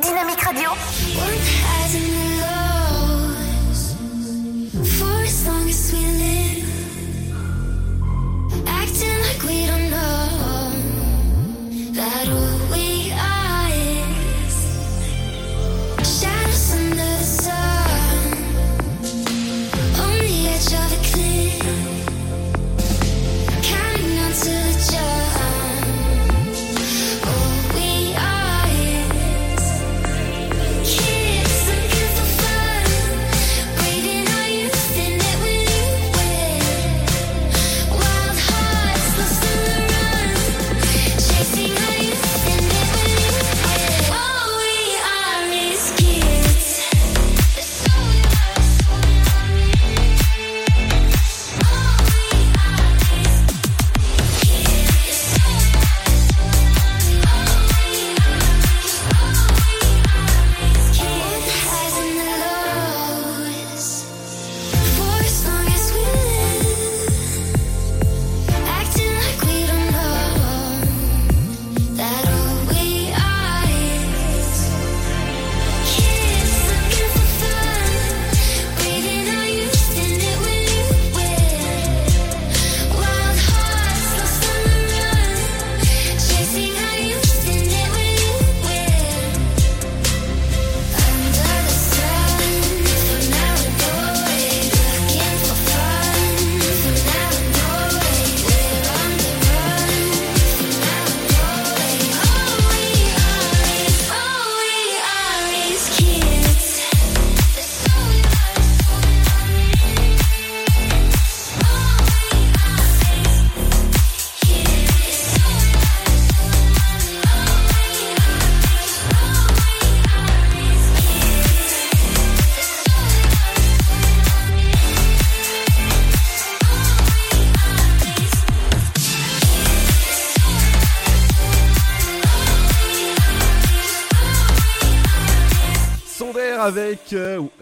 Dynamique Radio. For as long as we live, acting like we don't know that all we are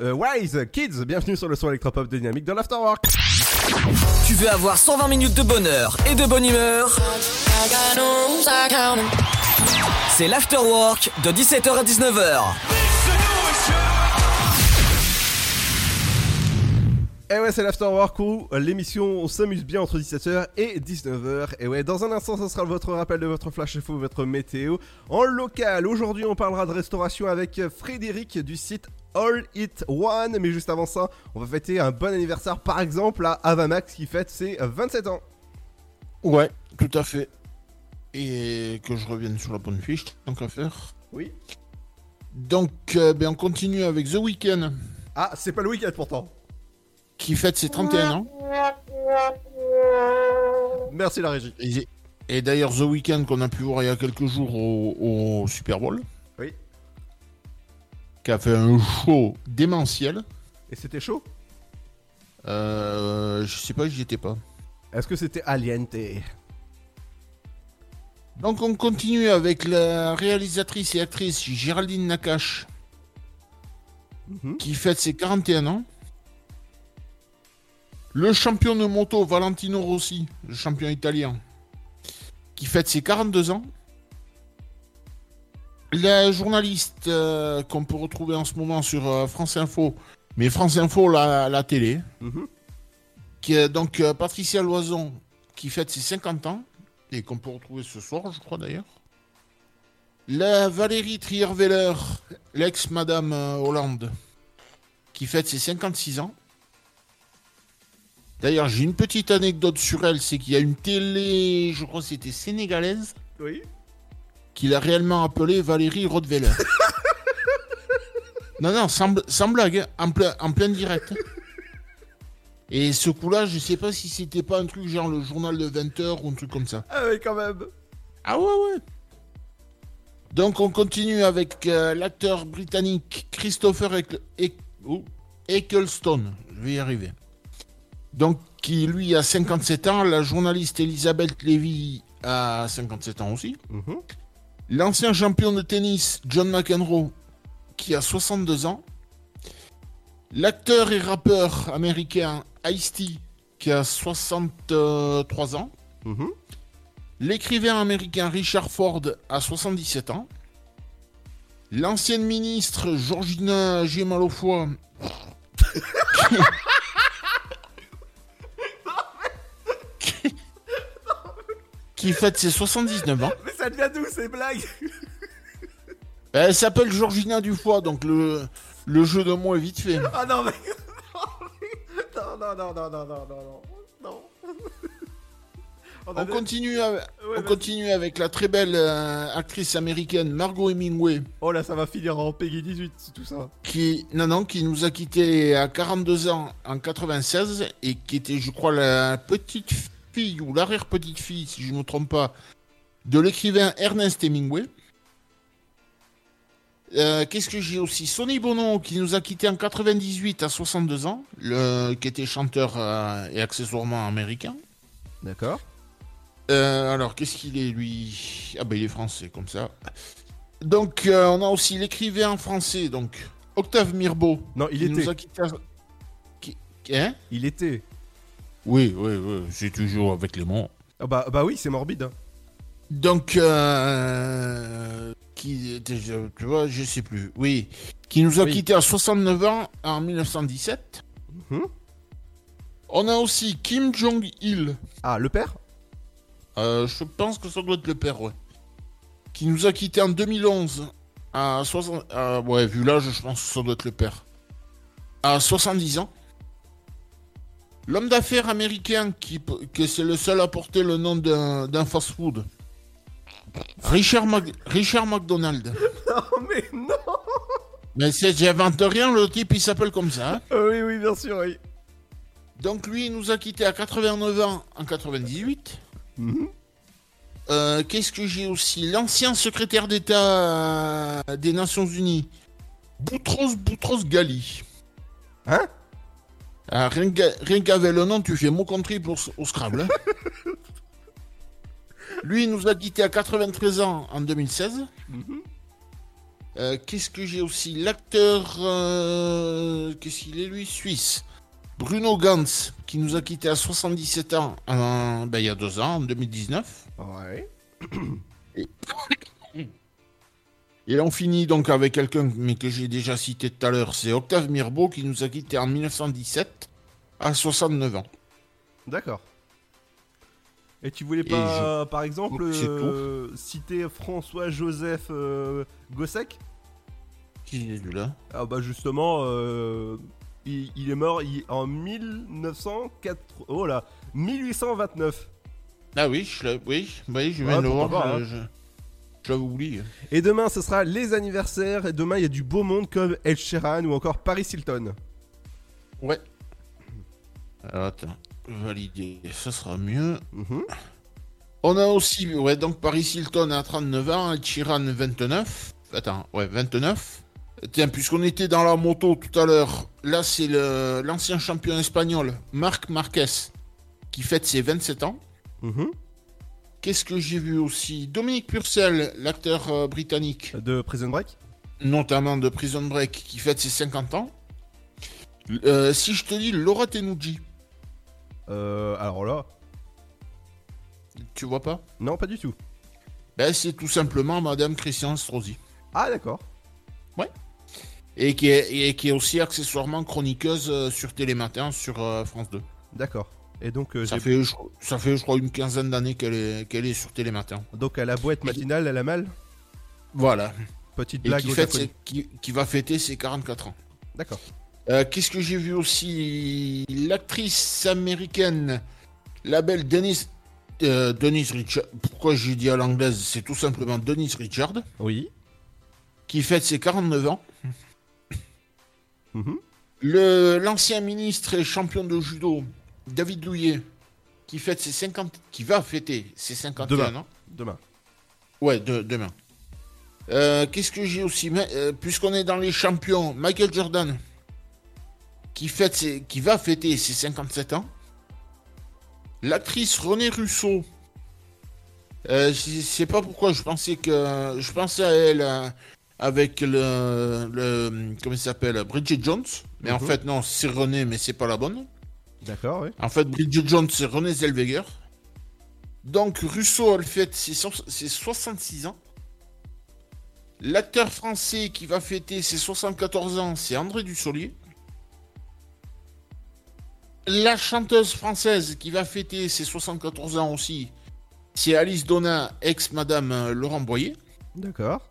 euh, Wise Kids. Bienvenue sur le son électropop de Dynamique de l'Afterwork. Tu veux avoir 120 minutes de bonheur et de bonne humeur? C'est l'Afterwork de 17h à 19h. Et ouais, c'est l'Afterwork où l'émission on s'amuse bien entre 17h et 19h. Et ouais, dans un instant, ce sera votre rappel de votre flash info, votre météo. En local, aujourd'hui, on parlera de restauration avec Frédéric du site All It One. Mais juste avant ça, on va fêter un bon anniversaire, par exemple, à Avamax qui fête ses 27 ans. Ouais, tout à fait. Et que je revienne sur la bonne fiche, tant qu'à faire. Oui. Donc, euh, ben, on continue avec The Weeknd. Ah, c'est pas le week-end pourtant. Qui fête ses 31 ans. Merci la régie. Et, et d'ailleurs, The Weeknd qu'on a pu voir il y a quelques jours au, au Super Bowl. Oui. Qui a fait un show démentiel. Et c'était chaud? Euh, je sais pas, j'y étais pas. Est-ce que c'était Aliente Donc on continue avec la réalisatrice et actrice Géraldine Nakache qui fête ses 41 ans. Le champion de moto Valentino Rossi, le champion italien, qui fête ses 42 ans. La journaliste euh, qu'on peut retrouver en ce moment sur euh, France Info, mais France Info, la, la télé, qui est donc euh, Patricia Loison, qui fête ses 50 ans, et qu'on peut retrouver ce soir, je crois d'ailleurs. La Valérie Trierweiler, l'ex-Madame Hollande, qui fête ses 56 ans. D'ailleurs, j'ai une petite anecdote sur elle, c'est qu'il y a une télé, je crois que c'était sénégalaise, Oui. qui l'a réellement appelée Valérie Rottweiler. (laughs) non, non, sans, bl- sans blague, hein, en, plein, en plein direct. Et ce coup-là, je sais pas si c'était pas un truc genre le journal de 20h ou un truc comme ça. Ah oui, quand même. Ah ouais, ouais. Donc on continue avec euh, l'acteur britannique Christopher Eck- oh, Ecclestone. Je vais y arriver. Donc qui lui a 57 ans, la journaliste Elisabeth Levy a 57 ans aussi. L'ancien champion de tennis John McEnroe qui a 62 ans. L'acteur et rappeur américain Ice-T qui a 63 ans. L'écrivain américain Richard Ford a 77 ans. L'ancienne ministre Georgina Gemalofoy (laughs) qui fête ses 79 ans. Mais ça devient d'où ces blagues (laughs) Elle s'appelle Georgina Dufoy, donc le, le jeu de mots est vite fait. Ah non, mais. (laughs) Non, non, non, non, non, non, non, non. On, continue, avec, Ouais, on continue avec la très belle euh, actrice américaine Margot Hemingway. Oh là, ça va finir en Peggy 18, c'est tout ça. qui, non, non, qui nous a quittés à 42 ans en 96 et qui était, je crois, la petite fille ou l'arrière-petite fille, si je ne me trompe pas, de l'écrivain Ernest Hemingway. Euh, Qu'est-ce que j'ai aussi? Sonny Bono qui nous a quittés en 98 à 62 ans, le, qui était chanteur euh, et accessoirement américain. D'accord. Euh, alors, qu'est-ce qu'il est, lui? Ah ben, il est français, comme ça. Donc, on a aussi l'écrivain français, donc, Octave Mirbeau. Non, il était. nous a quittés à- qui- Hein? Il était. Oui, oui, oui, c'est toujours avec les mots. Ah bah, bah oui, c'est morbide. hein. Donc, euh, qui tu vois, je sais plus. Oui, qui nous a Oui. quittés à 69 ans en 1917. Mhm. On a aussi Kim Jong-il. Ah, le père? Euh, je pense que ça doit être le père, ouais. Qui nous a quittés en 2011 à 60... ah, ouais, vu l'âge, je pense que ça doit être le père. À 70 ans. L'homme d'affaires américain qui, que c'est le seul à porter le nom d'un fast-food. Richard, Mac- Richard McDonald. (laughs) Non, mais non Mais c'est- j'invente rien, le type il s'appelle comme ça. hein. Euh, (laughs) Oui, oui, bien sûr, oui. Donc lui, il nous a quittés à 89 ans en 98. Euh, Qu'est-ce que j'ai aussi? L'ancien secrétaire d'État euh, des Nations Unies, Boutros Boutros Ghali. Hein? Ah, Rien qu'avec le nom, tu fais mot country pour, au Scrabble. hein. (laughs) Lui, il nous a quittés à 93 ans en 2016. Euh, Qu'est-ce que j'ai aussi? L'acteur. euh, Qu'est-ce qu'il est lui? Suisse. Bruno Gantz, qui nous a quittés à 77 ans en- ben, il y a deux ans, en 2019. Ouais. Et, et là, on finit donc avec quelqu'un mais que j'ai déjà cité tout à l'heure. C'est Octave Mirbeau qui nous a quittés en 1917. à 69 ans. D'accord. Et tu voulais pas, par exemple, euh, citer François-Joseph euh, Gossec Qui est du là? Ah bah justement, euh, il, il est mort il- en 1904... Oh là 1829 Ah oui, je oui, oui, je viens de voir. Je- oublié. Et demain, ce sera les anniversaires. Et demain, il y a du beau monde comme Ed Sheeran ou encore Paris Hilton. Ouais. Alors attends, valider, ça sera mieux. Mhm. On a aussi, ouais, donc Paris Hilton à 39 ans, Ed Sheeran 29. Attends, ouais, 29. Tiens, puisqu'on était dans la moto tout à l'heure, là c'est l'ancien champion espagnol, Marc Marquez, qui fête ses 27 ans. Mhm. Qu'est-ce que j'ai vu aussi? Dominique Purcell, l'acteur euh, britannique. De Prison Break? Notamment de Prison Break, qui fête ses 50 ans. Euh, si je te dis Laura Tenuji, Euh, alors là... tu vois pas? Non, pas du tout. Ben, c'est tout simplement Madame Christian Strosi. Ah d'accord. Ouais. Et qui est, et qui est aussi accessoirement chroniqueuse sur Télématin sur France 2. D'accord. Et donc, euh, Ça fait, je, ça fait, je crois, une quinzaine d'années qu'elle est, qu'elle est sur Télématin. donc à la boîte matinale, elle a mal Voilà. Petite Et blague qui, fête ses- qui, qui va fêter ses 44 ans. D'accord. Euh, Qu'est-ce que j'ai vu aussi? L'actrice américaine, la belle Denise, euh, Denise Richard. Pourquoi j'ai dit à l'anglaise? C'est tout simplement Denise Richard. Oui. Qui fête ses 49 ans. Mhm. L'ancien ministre et champion de judo, David Douillet, qui fête ses 50, qui va fêter ses 51 Demain. ans. Demain. Ouais, de- demain. Euh, Qu'est-ce que j'ai aussi? Euh, Puisqu'on est dans les champions, Michael Jordan, qui, fête ses- qui va fêter ses 57 ans. L'actrice Renée Russo. Euh, je sais pas pourquoi je pensais que je pensais à elle euh, avec le, le comment s'appelle? Bridget Jones, mais en Mhm. fait non c'est Renée mais c'est pas la bonne. D'accord, oui. En fait, Bridget Jones, c'est René Zellweger. Donc, Russo, elle fête ses, so- ses 66 ans. L'acteur français qui va fêter ses 74 ans, c'est André Dussolier. La chanteuse française qui va fêter ses 74 ans aussi, c'est Alice Donna, ex-madame euh, Laurent Boyer. D'accord.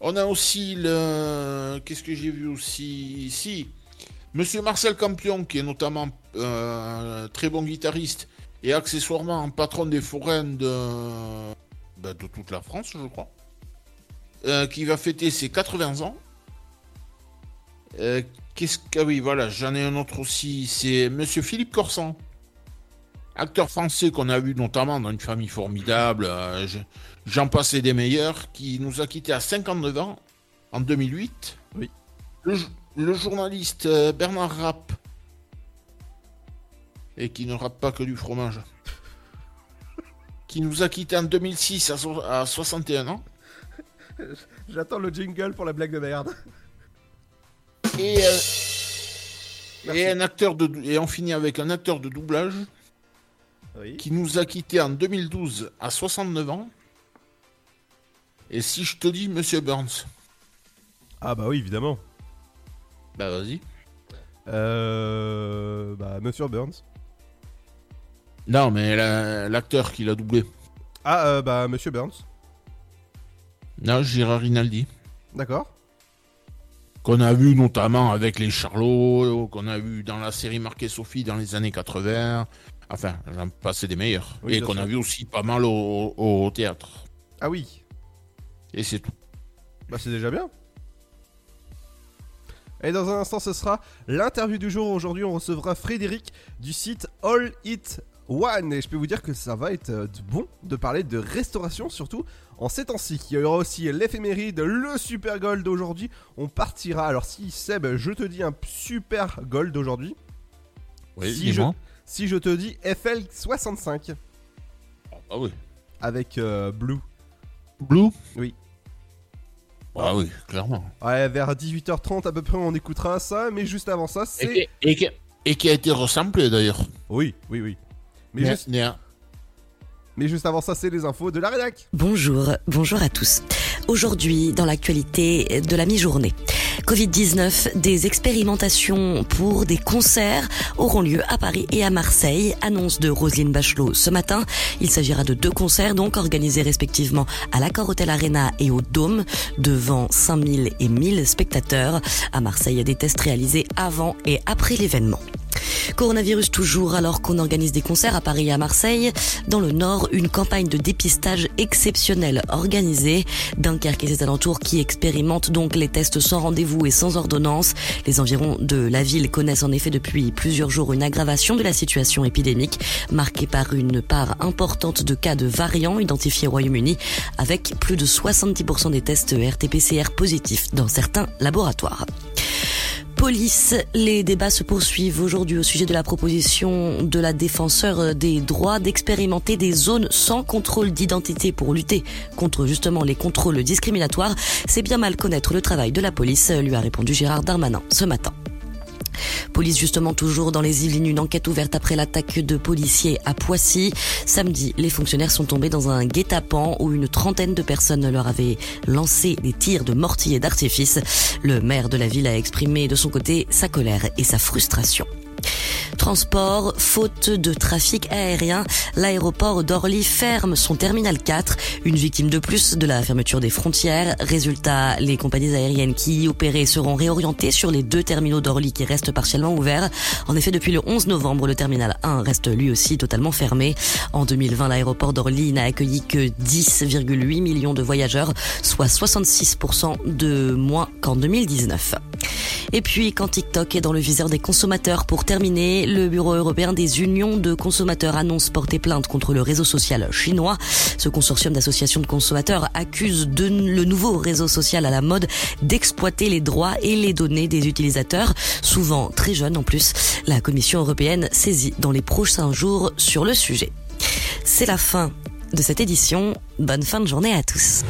On a aussi le. Qu'est-ce que j'ai vu aussi? Ici Monsieur Marcel Campion, qui est notamment euh, très bon guitariste et accessoirement patron des foraines de, bah, de toute la France, je crois, euh, qui va fêter ses 80 ans. Euh, Qu'est-ce que. Ah oui, voilà, j'en ai un autre aussi. C'est Monsieur Philippe Corsan, acteur français qu'on a vu notamment dans une famille formidable. je- J'en passais des meilleurs, qui nous a quittés à 59 ans en 2008. Oui. Le, le journaliste euh, Bernard Rapp, et qui ne rappe pas que du fromage, qui nous a quittés en 2006 à, so- à 61 ans. J'attends le jingle pour la blague de merde. Et, euh, et un acteur de et on finit avec un acteur de doublage Oui. qui nous a quittés en 2012 à 69 ans. Et si je te dis Monsieur Burns, Ah bah oui, évidemment. Bah vas-y. Euh... Bah, Monsieur Burns. Non, mais la- l'acteur qui l'a doublé. Ah, euh, bah, Monsieur Burns. Non, Gérard Rinaldi. D'accord. Qu'on a vu notamment avec les Charlots, qu'on a vu dans la série Marquée Sophie dans les années 80. Enfin, j'en passais des meilleurs. Oui, Et bien qu'on sûr. a vu aussi pas mal au, au théâtre. Ah oui. Et c'est tout. Bah, c'est déjà bien. Et dans un instant, ce sera l'interview du jour. Aujourd'hui, on recevra Frédéric du site All It One. Et je peux vous dire que ça va être euh, bon de parler de restauration, surtout en ces temps-ci. Il y aura aussi l'éphéméride, le super gold d'aujourd'hui. On partira. Alors, si Seb, je te dis un super gold d'aujourd'hui. Oui, si, je, si je te dis FL65 Ah oui. avec euh, Blue. Blue? Oui. Ah oui, clairement. Ouais, vers 18h30 à peu près, on écoutera ça. Mais juste avant ça, c'est. et qui- et qui a été resamplé d'ailleurs. Oui, oui, oui. Mais, juste, mais juste avant ça, c'est les infos de la rédac. Bonjour, bonjour à tous. Aujourd'hui, dans l'actualité de la mi-journée, Covid-19, des expérimentations pour des concerts auront lieu à Paris et à Marseille, annonce de Roselyne Bachelot ce matin. Il s'agira de deux concerts donc organisés respectivement à l'Accor Hotel Arena et au Dôme devant 5000 et 1000 spectateurs. À Marseille, des tests réalisés avant et après l'événement. Coronavirus toujours alors qu'on organise des concerts à Paris et à Marseille. Dans le Nord, une campagne de dépistage exceptionnelle organisée. Dunkerque et ses alentours qui expérimentent donc les tests sans rendez-vous et sans ordonnance. Les environs de la ville connaissent en effet depuis plusieurs jours une aggravation de la situation épidémique, marquée par une part importante de cas de variants identifiés au Royaume-Uni, avec plus de 70% des tests RT-PCR positifs dans certains laboratoires police. Les débats se poursuivent aujourd'hui au sujet de la proposition de la défenseur des droits d'expérimenter des zones sans contrôle d'identité pour lutter contre justement les contrôles discriminatoires. C'est bien mal connaître le travail de la police, lui a répondu Gérard Darmanin ce matin. Police justement toujours dans les Yvelines, une enquête ouverte après l'attaque de policiers à Poissy. Samedi, les fonctionnaires sont tombés dans un guet-apens où une trentaine de personnes leur avaient lancé des tirs de mortier et d'artifice. Le maire de la ville a exprimé de son côté sa colère et sa frustration. Transport, faute de trafic aérien, l'aéroport d'Orly ferme son terminal 4, une victime de plus de la fermeture des frontières. Résultat, les compagnies aériennes qui y opéraient seront réorientées sur les deux terminaux d'Orly qui restent partiellement ouverts. En effet, depuis le 11 novembre, le terminal 1 reste lui aussi totalement fermé. En 2020, l'aéroport d'Orly n'a accueilli que 10,8 millions de voyageurs, soit 66% de moins qu'en 2019. Et puis, quand TikTok est dans le viseur des consommateurs, pour terminer, le Bureau européen des unions de consommateurs annonce porter plainte contre le réseau social chinois. Ce consortium d'associations de consommateurs accuse de le nouveau réseau social à la mode d'exploiter les droits et les données des utilisateurs, souvent très jeunes en plus. La Commission européenne saisit dans les prochains jours sur le sujet. C'est la fin de cette édition. Bonne fin de journée à tous.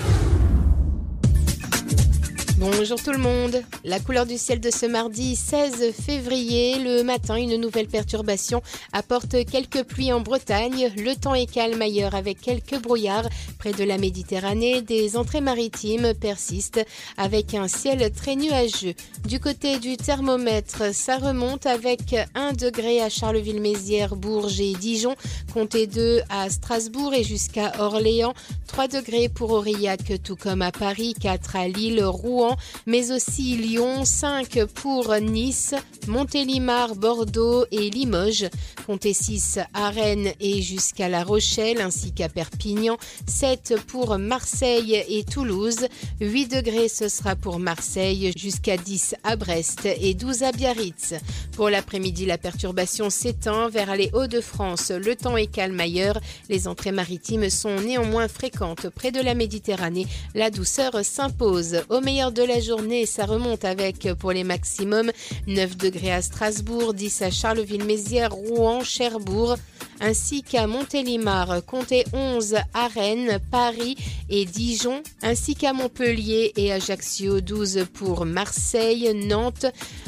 Bonjour tout le monde. La couleur du ciel de ce mardi 16 février, le matin, une nouvelle perturbation apporte quelques pluies en Bretagne. Le temps est calme ailleurs avec quelques brouillards près de la Méditerranée. Des entrées maritimes persistent avec un ciel très nuageux. Du côté du thermomètre, ça remonte avec 1 degré à Charleville-Mézières, Bourges et Dijon, comptez 2 à Strasbourg et jusqu'à Orléans, 3 degrés pour Aurillac tout comme à Paris, 4 à Lille, Rouen, mais aussi Lyon, 5 pour Nice, Montélimar, Bordeaux et Limoges, comptez 6 à Rennes et jusqu'à La Rochelle ainsi qu'à Perpignan, 7 pour Marseille et Toulouse, 8 degrés ce sera pour Marseille jusqu'à 10 à Brest et 12 à Biarritz. Pour l'après-midi, la perturbation s'étend vers les Hauts-de-France. Le temps est calme ailleurs. Les entrées maritimes sont néanmoins fréquentes près de la Méditerranée. La douceur s'impose. Au meilleur la journée, ça remonte avec pour les maximums 9 degrés à Strasbourg, 10 à Charleville-Mézières, Rouen, Cherbourg ainsi qu'à Montélimar, comptez 11 à Rennes, Paris et Dijon, ainsi qu'à Montpellier et Ajaccio, 12 pour Marseille, Nantes,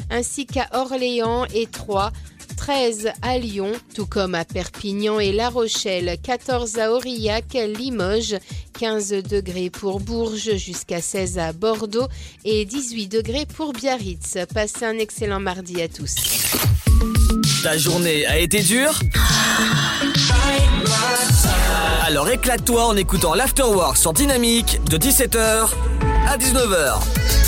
ainsi qu'à Orléans et Troyes. 13 à Lyon, tout comme à Perpignan et La Rochelle, 14 à Aurillac, Limoges, 15 degrés pour Bourges jusqu'à 16 à Bordeaux et 18 degrés pour Biarritz. Passez un excellent mardi à tous. Ta journée a été dure? Alors éclate-toi en écoutant l'Afterwork sur Dynamique de 17h à 19h.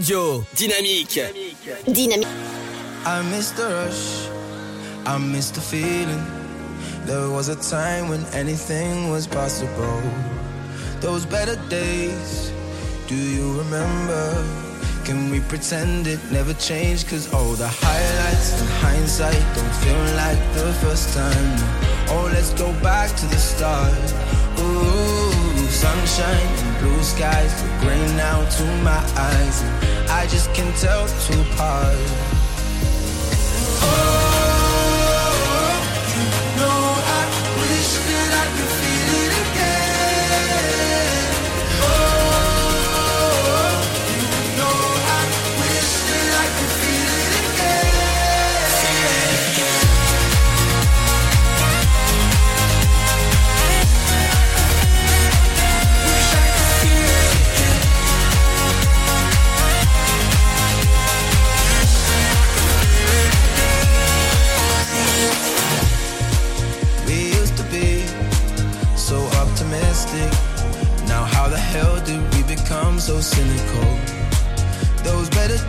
Radio. Dynamique. Dynamique. I miss the rush, I miss the feeling. There was a time when anything was possible. Those better days, do you remember? Can we pretend it never changed? Cause all the highlights in hindsight don't feel like the first time. Oh, let's go back to the start. Ooh, sunshine and blue skies look gray now to my eyes. And I just can't tell the two apart. Oh.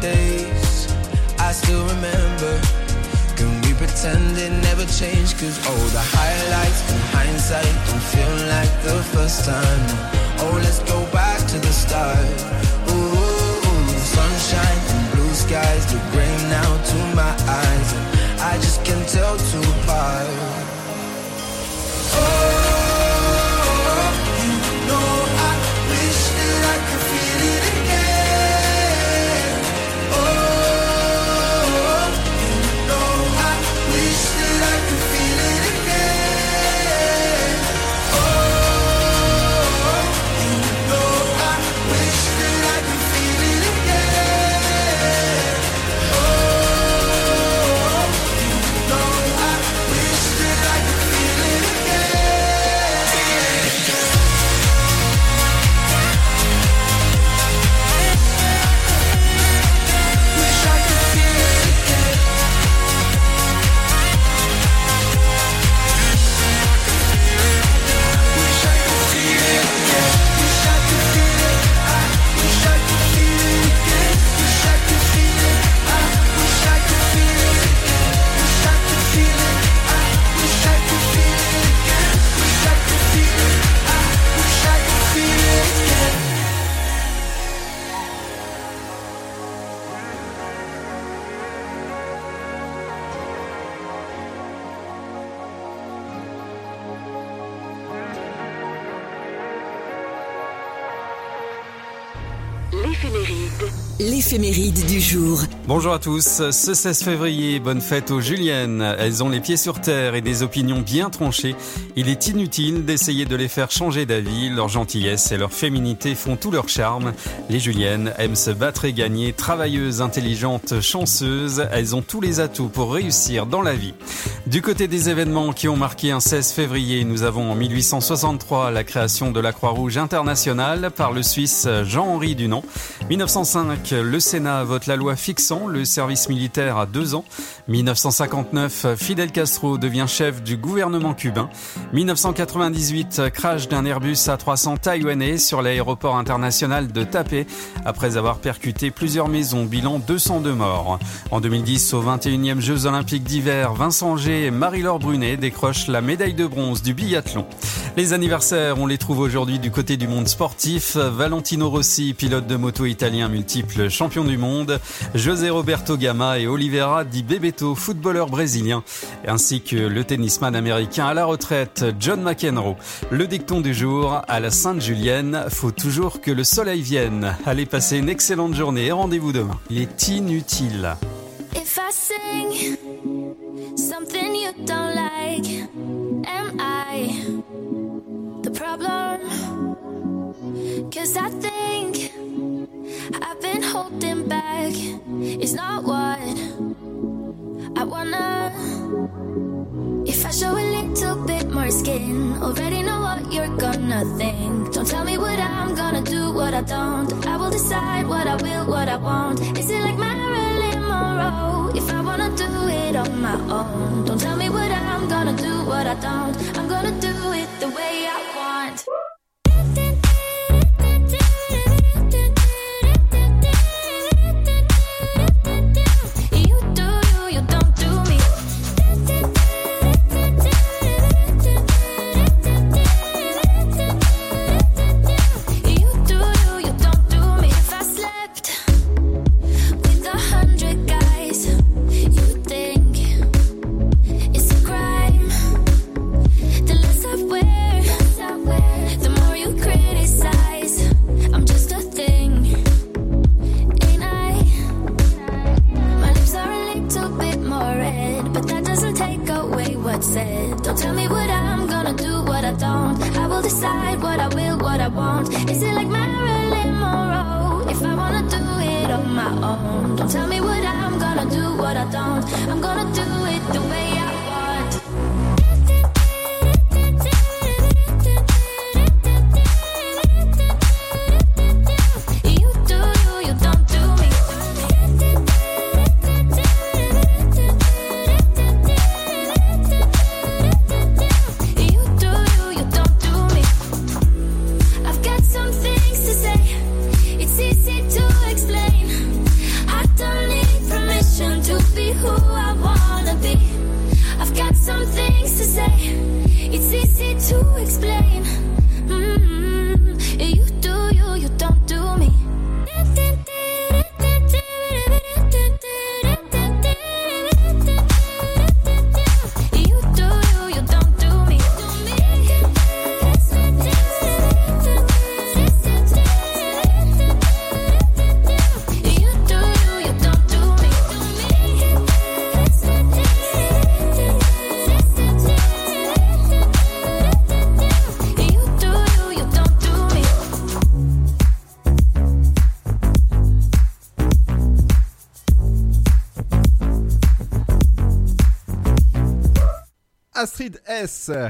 Days, I still remember. Can we pretend it never changed? Cause oh, the highlights in hindsight don't feel like the first time. Oh, let's go back to the start. Ooh, sunshine and blue skies look gray now to my eyes. I just can't tell two apart. Du jour. Bonjour à tous, ce 16 février, bonne fête aux Juliennes. Elles ont les pieds sur terre et des opinions bien tranchées. Il est inutile d'essayer de les faire changer d'avis. Leur gentillesse et leur féminité font tout leur charme. Les Juliennes aiment se battre et gagner, travailleuses, intelligentes, chanceuses. Elles ont tous les atouts pour réussir dans la vie. Du côté des événements qui ont marqué un 16 février, nous avons en 1863 la création de la Croix-Rouge internationale par le Suisse Jean-Henri Dunant. 1905, le Sénat vote la loi fixant le service militaire à deux ans. 1959, Fidel Castro devient chef du gouvernement cubain. 1998, crash d'un Airbus A300 taïwanais sur l'aéroport international de Taipei après avoir percuté plusieurs maisons, bilan 202 morts. En 2010, aux 21e Jeux Olympiques d'hiver, Vincent G et Marie-Laure Brunet décrochent la médaille de bronze du biathlon. Les anniversaires, on les trouve aujourd'hui du côté du monde sportif. Valentino Rossi, pilote de moto italien multiple du monde. José Roberto Gama et Oliveira Di Bebeto, footballeur brésilien. Ainsi que le tennisman américain à la retraite, John McEnroe. Le dicton du jour, à la Sainte-Julienne, faut toujours que le soleil vienne. Allez passer une excellente journée et rendez-vous demain. Il est inutile. If I sing something you don't like, am I the problem? Holding back. It's not what I wanna. If I show a little bit more skin, already know what you're gonna think. Don't tell me what I'm gonna do, what I don't. I will decide what I will, what I won't. Is it like Marilyn Monroe? If I wanna do it on my own, don't tell me what I'm gonna do, what I don't. I'm gonna do it the way I want.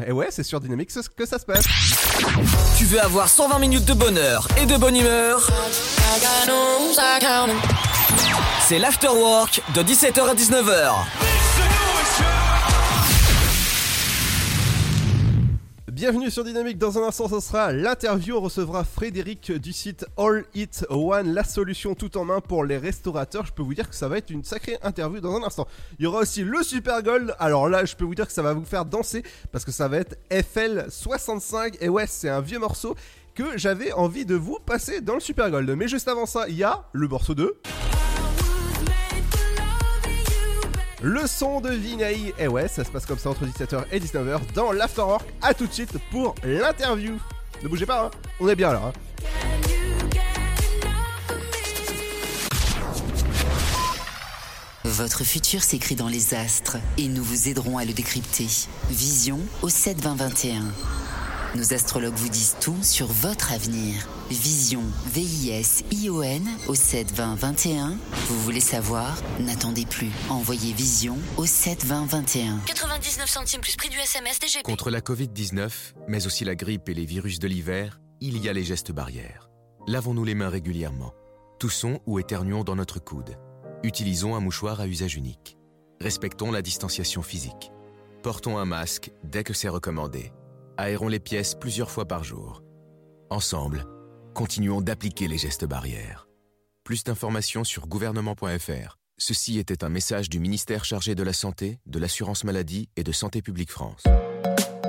Et ouais, c'est sur Dynamics que ça se passe. Tu veux avoir 120 minutes de bonheur et de bonne humeur? C'est l'afterwork de 17h à 19h. Bienvenue sur Dynamique. Dans un instant, ce sera l'interview. On recevra Frédéric du site All It One, la solution tout en main pour les restaurateurs. Je peux vous dire que ça va être une sacrée interview dans un instant. Il y aura aussi le Super Gold. Alors là, je peux vous dire que ça va vous faire danser parce que ça va être FL65. Et ouais, c'est un vieux morceau que j'avais envie de vous passer dans le Super Gold. Mais juste avant ça, il y a le morceau 2. Le son de Vinay. Et ouais, ça se passe comme ça entre 17h et 19h dans l'Afterwork. A tout de suite pour l'interview. Ne bougez pas, hein. on est bien là. hein. Votre futur s'écrit dans les astres et nous vous aiderons à le décrypter. Vision au 72021. Nos astrologues vous disent tout sur votre avenir. Vision, V-I-S-I-O-N au 72021. Vous voulez savoir? N'attendez plus. Envoyez Vision au 72021. 99 centimes plus prix du SMS DGP. Contre la Covid-19, mais aussi la grippe et les virus de l'hiver, il y a les gestes barrières. Lavons-nous les mains régulièrement. Toussons ou éternuons dans notre coude. Utilisons un mouchoir à usage unique. Respectons la distanciation physique. Portons un masque dès que c'est recommandé. Aérons les pièces plusieurs fois par jour. Ensemble, continuons d'appliquer les gestes barrières. Plus d'informations sur gouvernement.fr. Ceci était un message du ministère chargé de la Santé, de l'Assurance Maladie et de Santé Publique France.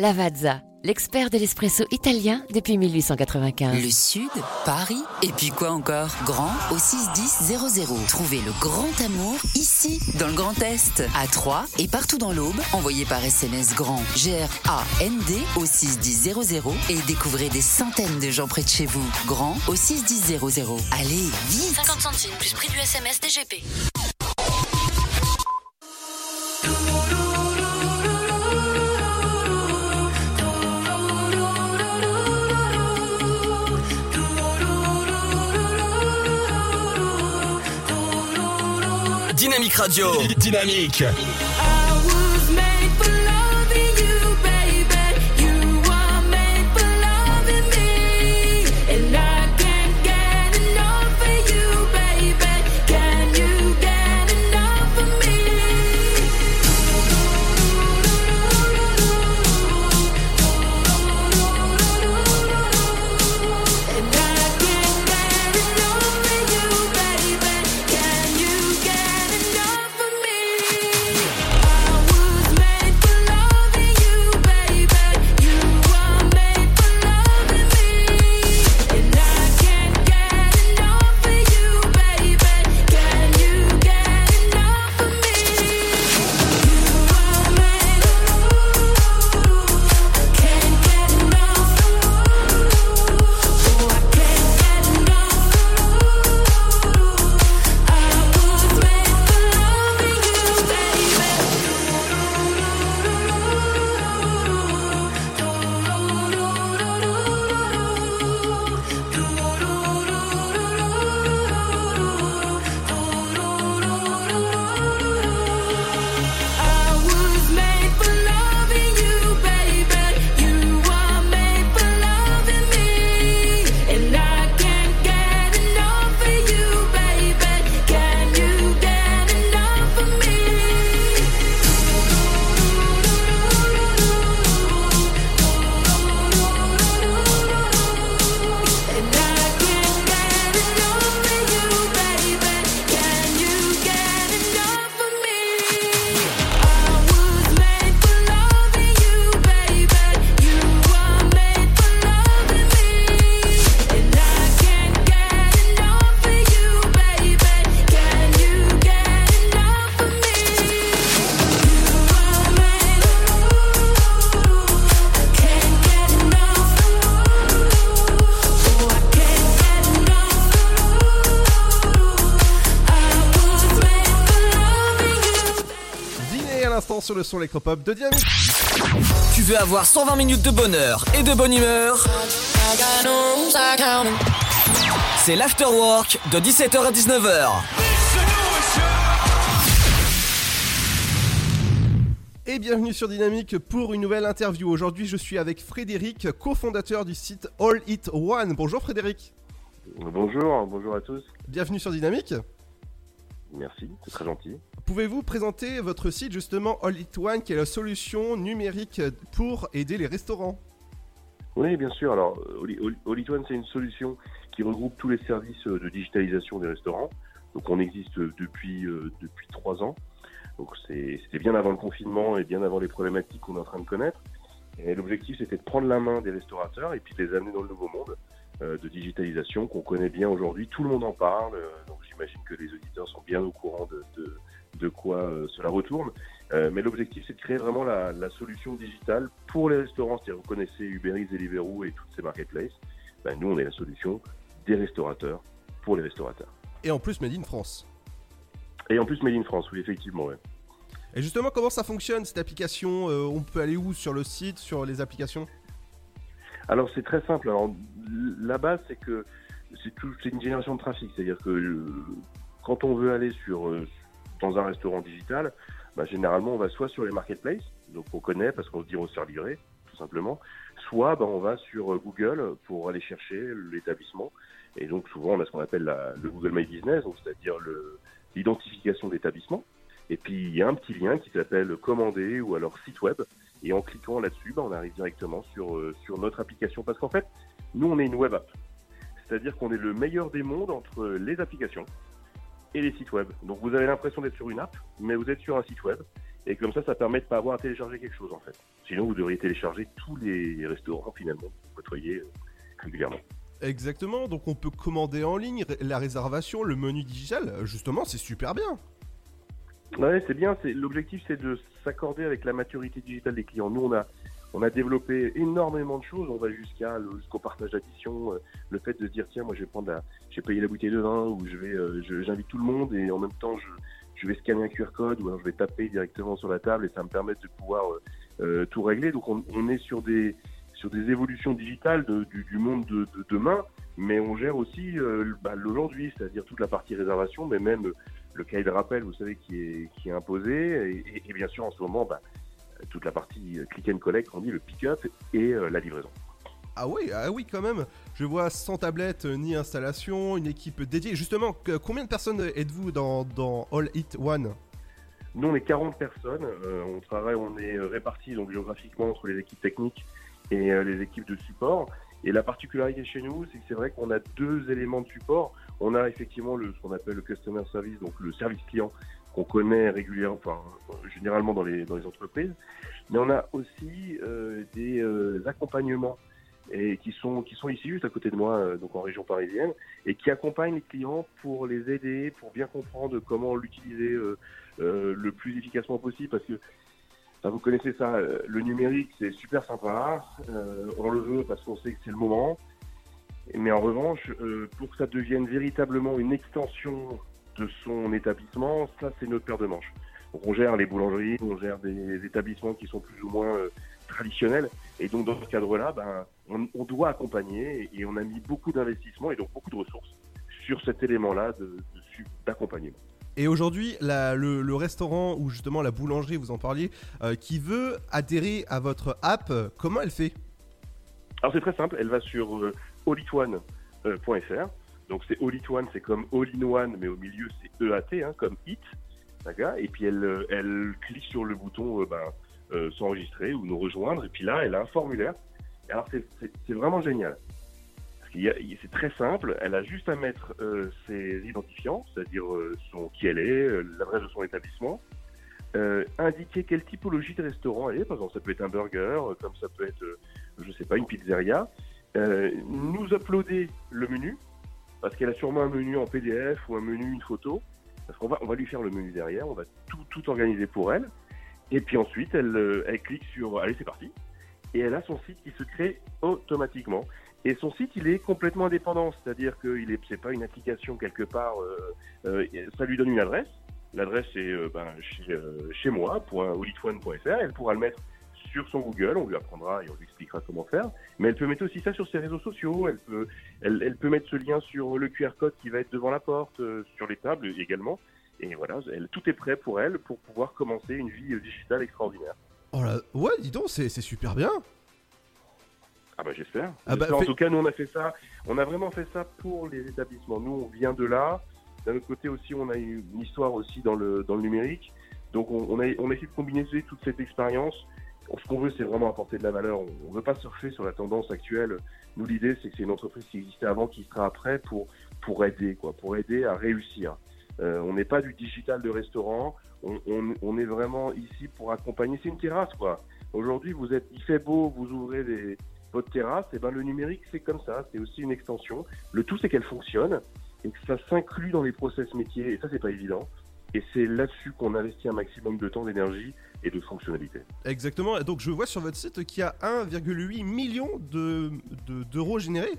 Lavazza, l'expert de l'espresso italien depuis 1895. Le Sud, Paris, et puis quoi encore? Grand au 61000. Trouvez le grand amour ici, dans le Grand Est, à Troyes et partout dans l'Aube. Envoyez par SMS grand G-R-A-N-D au 61000 et découvrez des centaines de gens près de chez vous. Grand au 61000. Allez, vite 50 centimes plus prix du SMS DGP. Dynamique Radio. Dynamique. Sur le son électropop de Dynamique. Tu veux avoir 120 minutes de bonheur et de bonne humeur? C'est l'afterwork de 17h à 19h. Et bienvenue sur Dynamique pour une nouvelle interview. Aujourd'hui, je suis avec Frédéric, cofondateur du site All It One. Bonjour Frédéric. Bonjour, bonjour à tous. Bienvenue sur Dynamique. Merci, c'est très gentil. Pouvez-vous présenter votre site justement All It One qui est la solution numérique pour aider les restaurants? Oui, bien sûr. Alors, All It One, c'est une solution qui regroupe tous les services euh, de digitalisation des restaurants. Donc, on existe depuis euh, depuis trois ans. Donc, c'était bien avant le confinement et bien avant les problématiques qu'on est en train de connaître. Et l'objectif, c'était de prendre la main des restaurateurs et puis de les amener dans le nouveau monde euh, de digitalisation qu'on connaît bien aujourd'hui. Tout le monde en parle. donc, j'imagine que les auditeurs sont bien au courant de, de quoi euh, cela retourne. Euh, mais l'objectif, c'est de créer vraiment la, la solution digitale pour les restaurants. C'est-à-dire, vous connaissez Uber Eats, Deliveroo et toutes ces marketplaces. Ben, nous, on est la solution des restaurateurs pour les restaurateurs. Et en plus, Made in France. Et en plus, Made in France, oui, effectivement, ouais. Et justement, comment ça fonctionne cette application Euh, On peut aller où sur le site, sur les applications? Alors c'est très simple. Alors la base c'est que c'est une génération de trafic, c'est-à-dire que euh, quand on veut aller sur euh, dans un restaurant digital, bah, généralement on va soit sur les marketplaces, donc on connaît parce qu'on se dit on se livrer, tout simplement, soit bah, on va sur euh, Google pour aller chercher l'établissement. Et donc souvent on a ce qu'on appelle le Google My Business, c'est-à-dire l'identification d'établissement. Et puis il y a un petit lien qui s'appelle commander ou alors site web. Et en cliquant là-dessus, bah, on arrive directement euh, sur notre application. Parce qu'en fait, nous, on est une web app. C'est-à-dire qu'on est le meilleur des mondes entre les applications et les sites web. Donc vous avez l'impression d'être sur une app, mais vous êtes sur un site web. Et comme ça, ça permet de pas avoir à télécharger quelque chose en fait. Sinon, vous devriez télécharger tous les restaurants finalement que vous côtoyez euh, régulièrement. Exactement, donc on peut commander en ligne la réservation, le menu digital. Justement, c'est super bien. Ouais, c'est bien. L'objectif, c'est de s'accorder avec la maturité digitale des clients. Nous, on a on a développé énormément de choses. On va jusqu'à jusqu'au partage d'addition, euh, le fait de dire tiens, moi, je vais prendre la, j'ai payé la bouteille de vin ou je vais, euh, j'invite tout le monde et en même temps, je je vais scanner un QR code ou alors je vais taper directement sur la table et ça me permet de pouvoir euh, euh, tout régler. Donc, on, on est sur des sur des évolutions digitales de- du, du monde de, de demain, mais on gère aussi euh, bah, l'aujourd'hui, c'est-à-dire toute la partie réservation, mais même le cahier de rappel, vous savez, qui est, qui est imposé. Et, et bien sûr, en ce moment, bah, toute la partie click and collect, on dit le pick-up et la livraison. Ah oui, ah oui, quand même. Je vois sans tablette ni installation, une équipe dédiée. Justement, combien de personnes êtes-vous dans, dans All It One? Nous, on est 40 personnes. on travaille, on est répartis donc géographiquement entre les équipes techniques et les équipes de support. Et la particularité chez nous, c'est que c'est vrai qu'on a deux éléments de support. On a effectivement le, ce qu'on appelle le customer service, donc le service client qu'on connaît régulièrement, enfin généralement dans les, entreprises. Mais on a aussi euh, des euh, accompagnements et qui sont qui sont ici juste à côté de moi, euh, donc en région parisienne, et qui accompagnent les clients pour les aider, pour bien comprendre comment l'utiliser le plus efficacement possible, parce que vous connaissez ça, euh, le numérique c'est super sympa, euh, on le veut parce qu'on sait que c'est le moment, mais en revanche, euh, pour que ça devienne véritablement une extension de son établissement, ça c'est notre paire de manches. Donc on gère les boulangeries, on gère des établissements qui sont plus ou moins traditionnels, et donc dans ce cadre-là, ben, on, doit accompagner, et on a mis beaucoup d'investissements et donc beaucoup de ressources sur cet élément-là d'accompagnement. Et aujourd'hui, le, restaurant ou justement la boulangerie, vous en parliez, euh, qui veut adhérer à votre app, comment elle fait? Alors c'est très simple, elle va sur euh, Donc c'est all c'est comme all in one, mais au milieu c'est EAT, hein, comme it. Et puis elle, euh, elle clique sur le bouton euh, ben, s'enregistrer ou nous rejoindre. Et puis là, elle a un formulaire. alors c'est vraiment génial c'est très simple, elle a juste à mettre euh, ses identifiants, c'est-à-dire euh, qui elle est, euh, l'adresse de son établissement, indiquer quelle typologie de restaurant elle est, par exemple ça peut être un burger, comme ça peut être, je sais pas, une pizzeria, nous uploader le menu, parce qu'elle a sûrement un menu en PDF ou un menu, une photo, parce qu'on va, on va lui faire le menu derrière, on va tout, tout organiser pour elle, et puis ensuite elle, elle clique sur, allez c'est parti, et elle a son site qui se crée automatiquement. Et son site, il est complètement indépendant, c'est-à-dire que il est, c'est pas une application quelque part. Euh, euh, ça lui donne une adresse. L'adresse est euh, ben, chez, chez moi, Elle pourra le mettre sur son Google, on lui apprendra et on lui expliquera comment faire. Mais elle peut mettre aussi ça sur ses réseaux sociaux. Elle peut, elle, elle peut mettre ce lien sur le QR code qui va être devant la porte, sur les tables également. Et voilà, elle, tout est prêt pour elle pour pouvoir commencer une vie digitale extraordinaire. Oh là, ouais, dis donc, c'est, super bien. Ah bah j'espère. Ah bah, en tout cas, nous on a fait ça. On a vraiment fait ça pour les établissements. Nous, on vient de là. D'un autre côté aussi, on a eu une histoire aussi dans le dans le numérique. Donc on, a on a essayé de combiner toute cette expérience. Ce qu'on veut, c'est vraiment apporter de la valeur. On ne veut pas surfer sur la tendance actuelle. Nous, l'idée, c'est que c'est une entreprise qui existait avant, qui sera après pour pour aider, quoi, pour aider à réussir. Euh, on n'est pas du digital de restaurant. On, est vraiment ici pour accompagner. C'est une terrasse, quoi. Aujourd'hui, vous êtes, il fait beau, vous ouvrez votre terrasse, et eh ben le numérique c'est comme ça, c'est aussi une extension. Le tout c'est qu'elle fonctionne et que ça s'inclut dans les process métiers et ça c'est pas évident. Et c'est là-dessus qu'on investit un maximum de temps, d'énergie et de fonctionnalité. Exactement. Donc je vois sur votre site qu'il y a 1,8 million de, d'euros générés.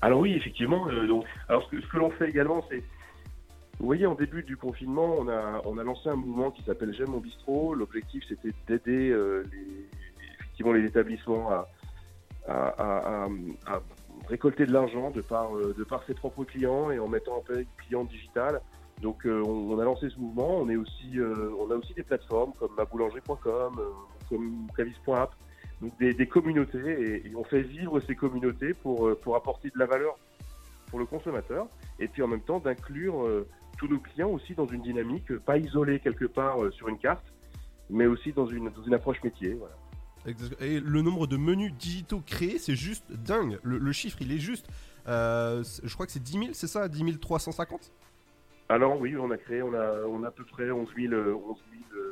Alors oui, effectivement. Euh, donc, alors ce que, l'on fait également, c'est, vous voyez, en début du confinement, on a, on a lancé un mouvement qui s'appelle J'aime mon bistrot. L'objectif, c'était d'aider euh, les, effectivement les établissements à, à, récolter de l'argent de par, euh, de par ses propres clients et en mettant un peu de clients digital. Donc euh, on, a lancé ce mouvement. On, euh, a aussi des plateformes comme maboulangerie.com, comme cavis.app, donc des, communautés et, on fait vivre ces communautés pour, apporter de la valeur pour le consommateur et puis en même temps d'inclure tous nos clients aussi dans une dynamique, pas isolée quelque part sur une carte, mais aussi dans une, approche métier. Voilà. Et le nombre de menus digitaux créés, c'est juste dingue. Le, chiffre, il est juste. Euh, je crois que c'est 10 000, c'est ça? 10 350 Alors oui, on a créé, on a, on a à peu près 11 000, 11 000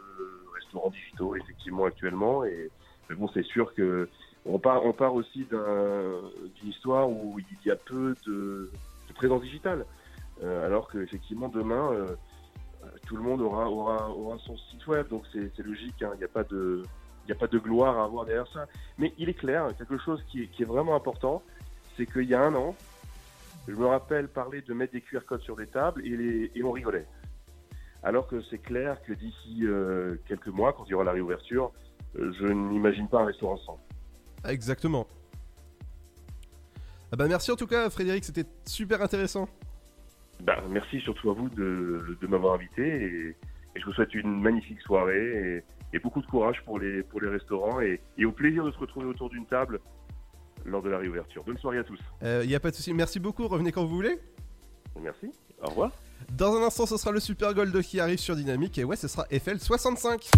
restaurants digitaux, effectivement, actuellement. Et mais bon, c'est sûr que on part, on part aussi d'une histoire où il y a peu de, présence digitale. Euh, alors qu'effectivement, demain, euh, tout le monde aura, aura, aura son site web. Donc c'est logique, hein. il n'y a pas de il n'y a pas de gloire à avoir derrière ça. Mais il est clair, quelque chose qui est, vraiment important, c'est qu'il y a un an, je me rappelle parler de mettre des QR codes sur des tables et, et on rigolait. Alors que c'est clair que d'ici euh, quelques mois, quand il y aura la réouverture, euh, je n'imagine pas un restaurant sans. Exactement. Ah bah merci en tout cas Frédéric, c'était super intéressant. Bah, merci surtout à vous de, de m'avoir invité et, et je vous souhaite une magnifique soirée et, et beaucoup de courage pour les, pour les restaurants et, et au plaisir de se retrouver autour d'une table lors de la réouverture. Bonne soirée à tous. Euh, Il n'y a pas de souci. Merci beaucoup. Revenez quand vous voulez. Merci. Au revoir. Dans un instant, ce sera le Super Gold qui arrive sur Dynamique. Et ouais, ce sera FL65.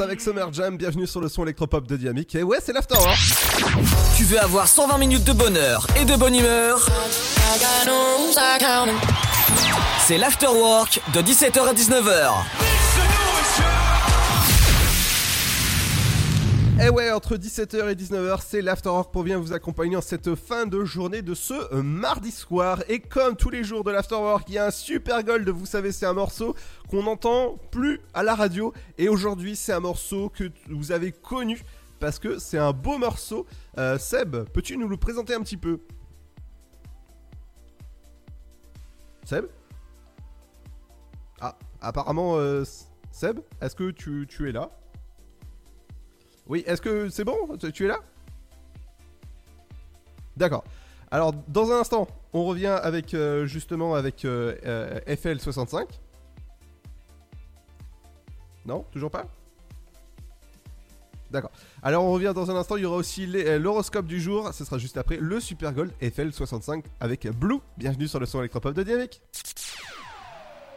Avec Summer Jam, bienvenue sur le son électropop de Dynamique. Et ouais, c'est l'afterwork. Tu veux avoir 120 minutes de bonheur et de bonne humeur? C'est l'afterwork de 17h à 19h. Et ouais, entre 17h et 19h, c'est l'Afterwork pour bien vous accompagner en cette fin de journée de ce euh, mardi soir. Et comme tous les jours de l'Afterwork, il y a un super gold, vous savez, c'est un morceau qu'on n'entend plus à la radio. Et aujourd'hui, c'est un morceau que vous avez connu parce que c'est un beau morceau. Euh, Seb, peux-tu nous le présenter un petit peu? Seb? Ah, apparemment, euh, Seb, est-ce que tu es là? Oui, est-ce que c'est bon? Tu- es là? D'accord. Alors, dans un instant, on revient avec euh, justement avec euh, euh, FL65. Non? Toujours pas? D'accord. Alors, on revient dans un instant. Il y aura aussi euh, l'horoscope du jour. Ce sera juste après le Super Gold FL65 avec Blue. Bienvenue sur le son électropop de Dynamique.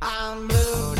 I'm blue,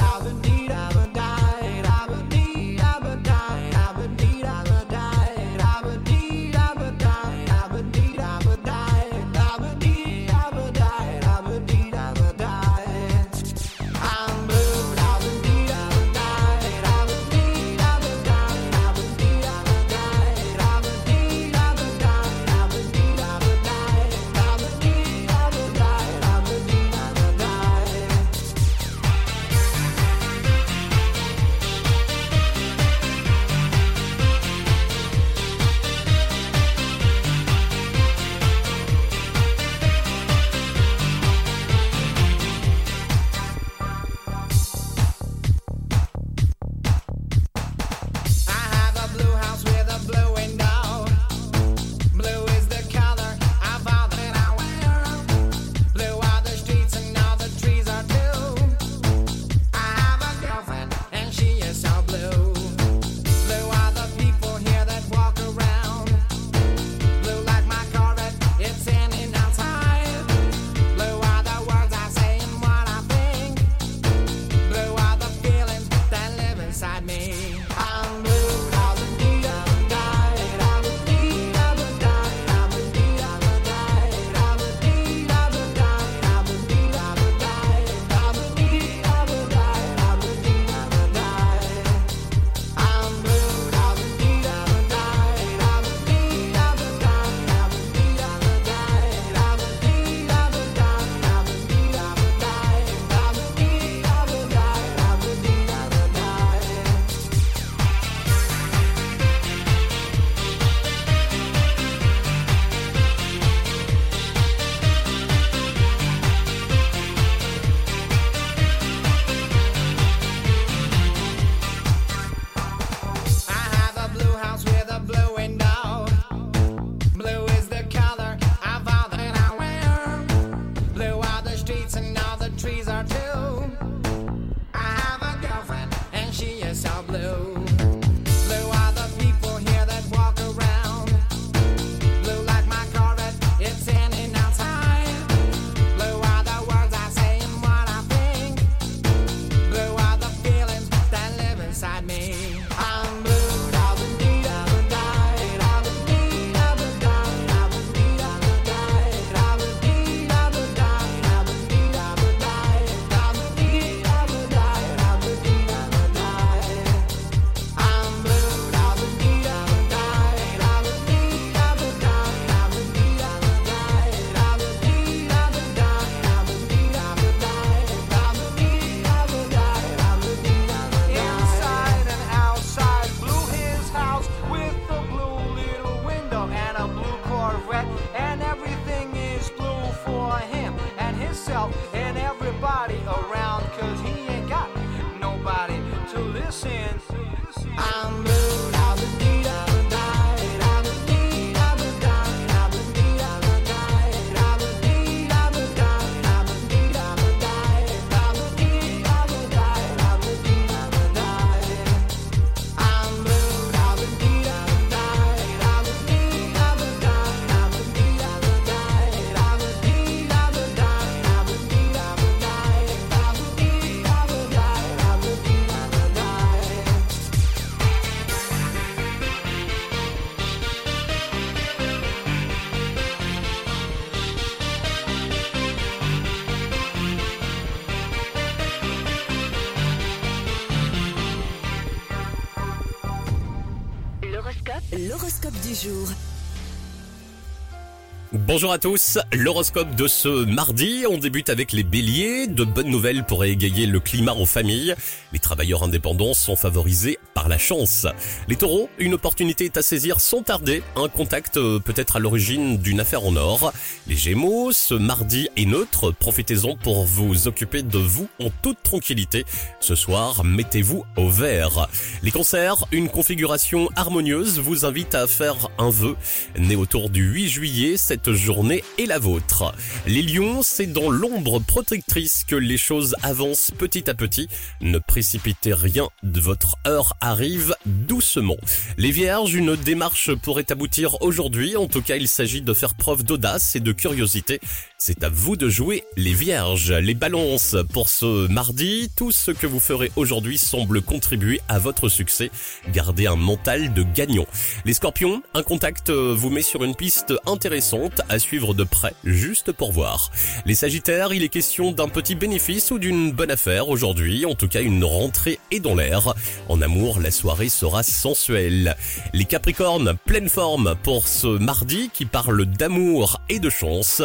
Bonjour à tous, l'horoscope de ce mardi, on débute avec les béliers, de bonnes nouvelles pour égayer le climat en famille, les travailleurs indépendants sont favorisés par la chance. Les taureaux, une opportunité est à saisir sans tarder, un contact euh, peut être à l'origine d'une affaire en or. Les gémeaux, ce mardi est neutre, profitez-en pour vous occuper de vous en toute tranquillité. Ce soir, mettez-vous au vert. Les cancers, une configuration harmonieuse vous invite à faire un vœu. Né autour du 8 juillet, cette journée est la vôtre. Les lions, c'est dans l'ombre protectrice que les choses avancent petit à petit. Ne précipitez rien, votre heure arrive doucement. Les vierges, une démarche pourrait aboutir aujourd'hui. En tout cas, il s'agit de faire preuve d'audace et de curiosité. C'est à vous de jouer les vierges. Les balances, pour ce mardi, tout ce que vous ferez aujourd'hui semble contribuer à votre succès. Gardez un mental de gagnant. Les scorpions, un contact vous met sur une piste intéressante à suivre de près, juste pour voir. Les sagittaires, il est question d'un petit bénéfice ou d'une bonne affaire aujourd'hui. En tout cas, une rentrée est dans l'air. En amour, la soirée sera sensuelle. Les capricornes, pleine forme pour ce mardi qui parle d'amour et de chance.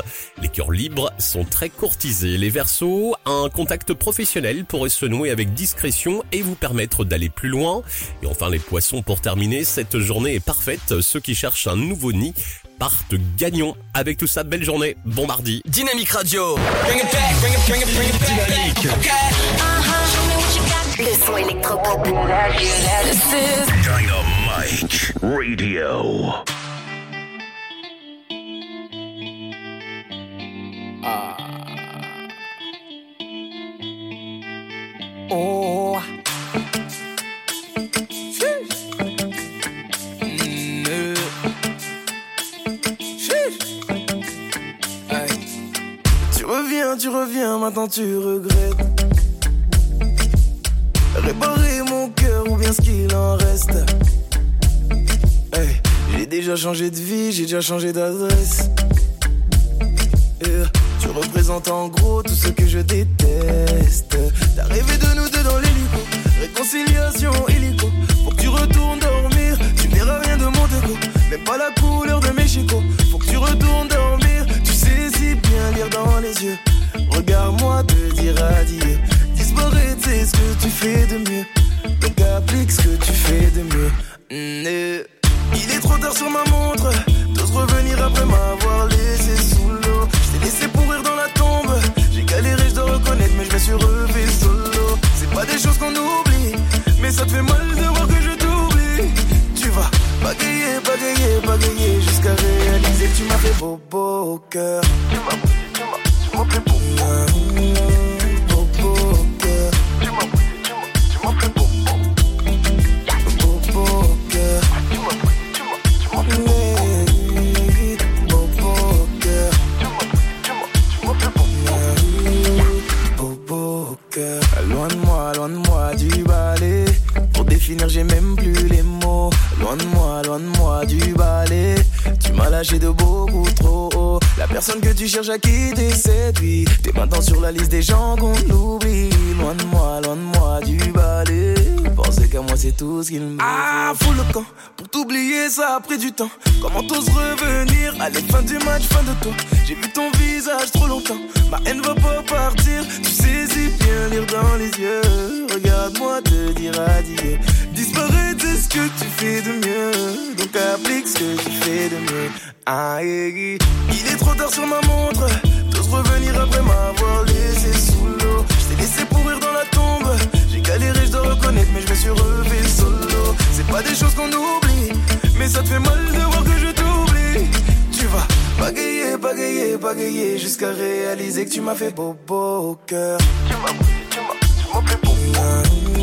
Libres sont très courtisés. Les versos, un contact professionnel pourrait se nouer avec discrétion et vous permettre d'aller plus loin. Et enfin les poissons pour terminer, cette journée est parfaite. Ceux qui cherchent un nouveau nid partent gagnants. Avec tout ça, belle journée, bon mardi. Dynamique Radio. Le son électropop. Dynamique Radio. Oh. Tu reviens, tu reviens, maintenant tu regrettes. Réparer mon cœur ou bien ce qu'il en reste. Hey, j'ai déjà changé de vie, j'ai déjà changé d'adresse. Yeah, tu représentes en gros tout ce que je déteste. T'as rêvé de nous deux dans l'hélico, réconciliation illico. Faut que tu retournes dormir, tu verras rien de mon déco. Même pas la couleur de mes chicots. Faut que tu retournes dormir, tu sais si bien lire dans les yeux. Regarde-moi te dire adieu. Disparaître, c'est ce que tu fais de mieux. Donc applique ce que tu fais de mieux. Mm, eh. Il est trop tard sur ma montre. T'oses revenir après m'avoir laissé sous l'eau. Je t'ai laissé pourrir je me suis relevé solo. C'est pas des choses qu'on oublie, mais ça te fait mal de voir que je t'oublie. Tu vas bagayer, bagayer, bagayer jusqu'à réaliser que tu m'as fait beau, beau au cœur. Tu m'as, tu m'as, tu m'as fait beau, beau. loin de moi du balai. Pour définir, j'ai même plus les mots. Loin de moi, loin de moi du balai. Tu m'as lâché de beaucoup trop haut. La personne que tu cherches à quitter c'est lui. T'es maintenant sur la liste des gens qu'on oublie. Loin de moi, loin de moi du balai. Moi, c'est tout ce qu'il me Ah, fous le camp. Pour t'oublier, ça a pris du temps. Comment t'oses revenir Allez, fin du match, fin de toi? J'ai vu ton visage trop longtemps. Ma haine va pas partir. Tu sais si bien lire dans les yeux. Regarde-moi te dire adieu. Disparaître, c'est ce que tu fais de mieux. Donc applique ce que tu fais de mieux. Ah, eh. il est trop tard sur ma montre. T'oses revenir après m'avoir laissé sous l'eau. Je t'ai laissé pourrir mais je me suis relevé solo. C'est pas des choses qu'on oublie, mais ça te fait mal de voir que je t'oublie. Tu vas bagayer, bagayer, bagayer jusqu'à réaliser que tu m'as fait beau au cœur. Tu m'as tu m'as, tu m'as fait beau.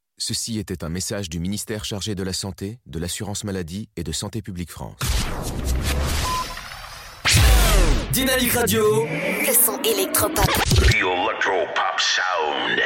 Ceci était un message du ministère chargé de la Santé, de l'Assurance Maladie et de Santé Publique France. Dynamique Radio. Le son électropop. The Electropop Sound.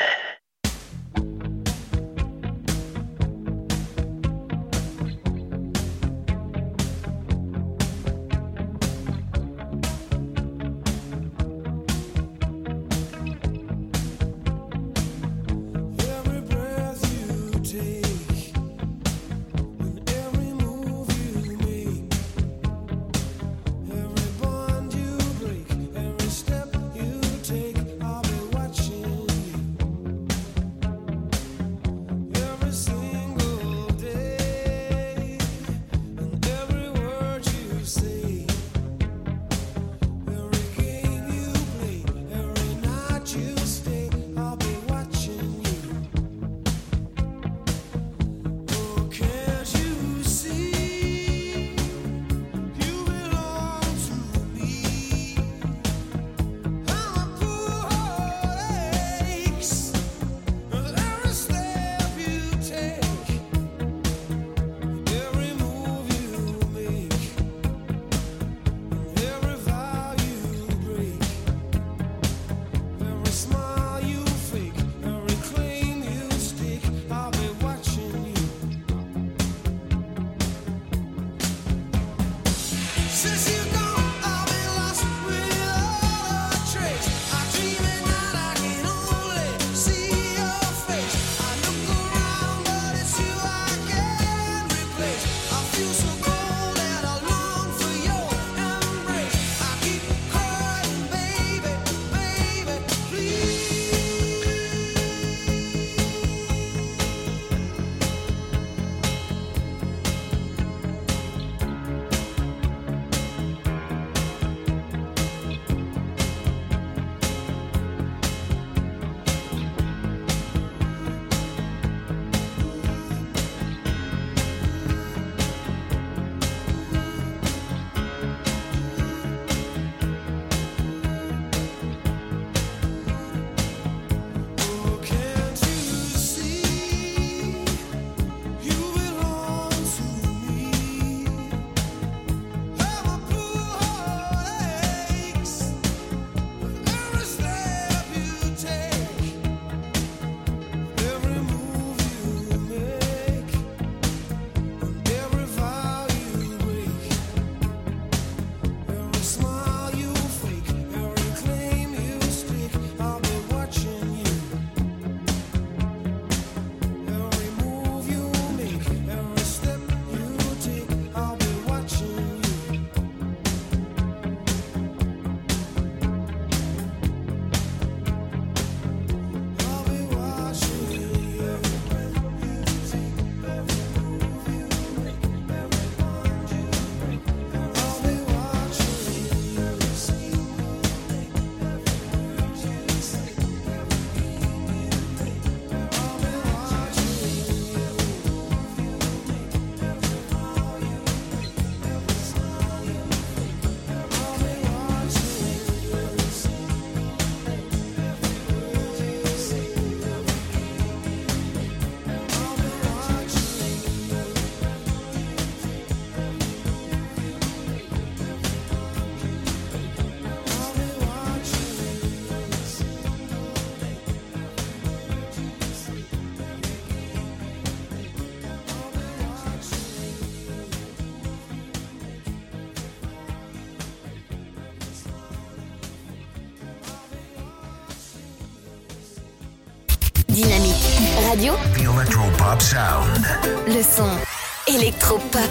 Radio, The Electropop Sound. le son électropop.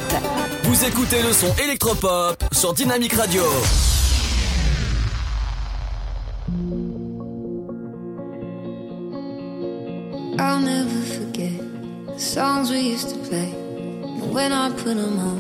Vous écoutez le son électropop sur Dynamic Radio. I'll never forget the songs we used to play. And when I put them on,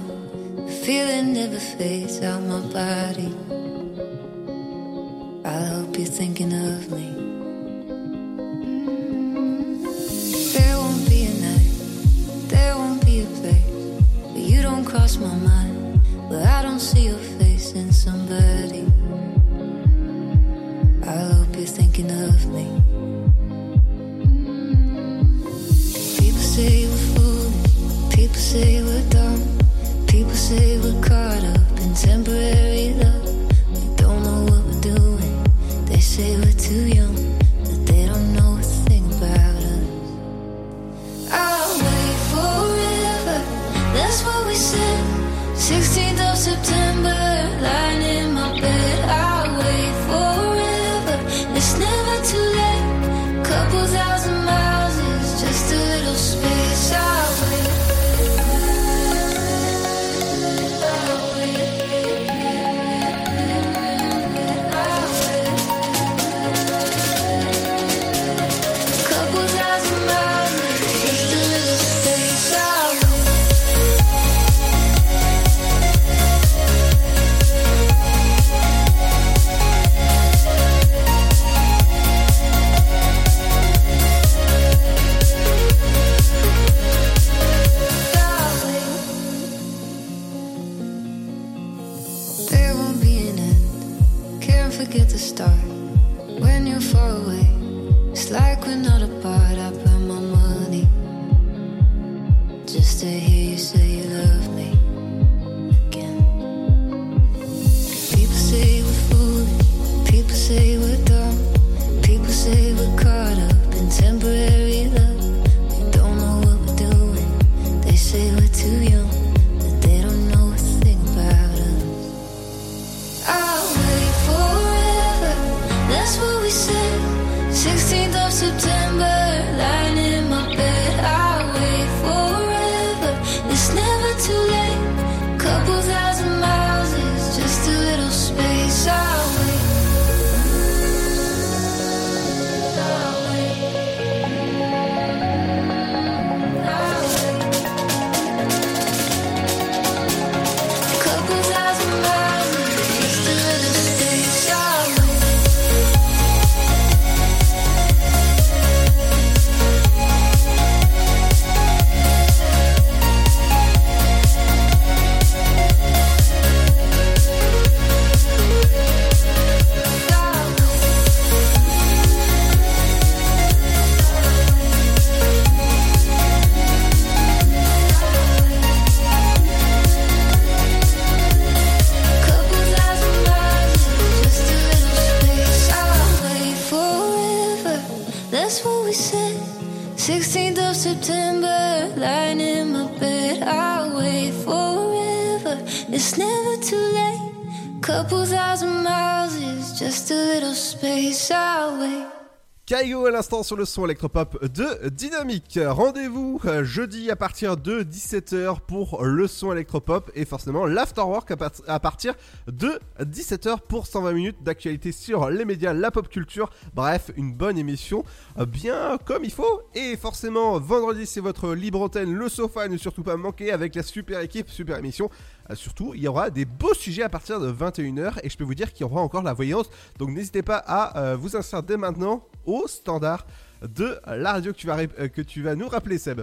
sur le son électropop de Dynamique. Rendez-vous euh, jeudi à partir de 17h pour le son électropop et forcément l'afterwork à partir de 17h pour 120 minutes d'actualité sur les médias, la pop culture. Bref, une bonne émission euh, bien comme il faut. Et forcément, vendredi c'est votre libre antenne, le sofa, ne surtout pas manquer avec la super équipe, super émission. Euh, surtout, il y aura des beaux sujets à partir de 21h et je peux vous dire qu'il y aura encore la voyance. Donc n'hésitez pas à euh, vous inscrire dès maintenant au standard de la radio que tu vas, euh, que tu vas nous rappeler, Seb.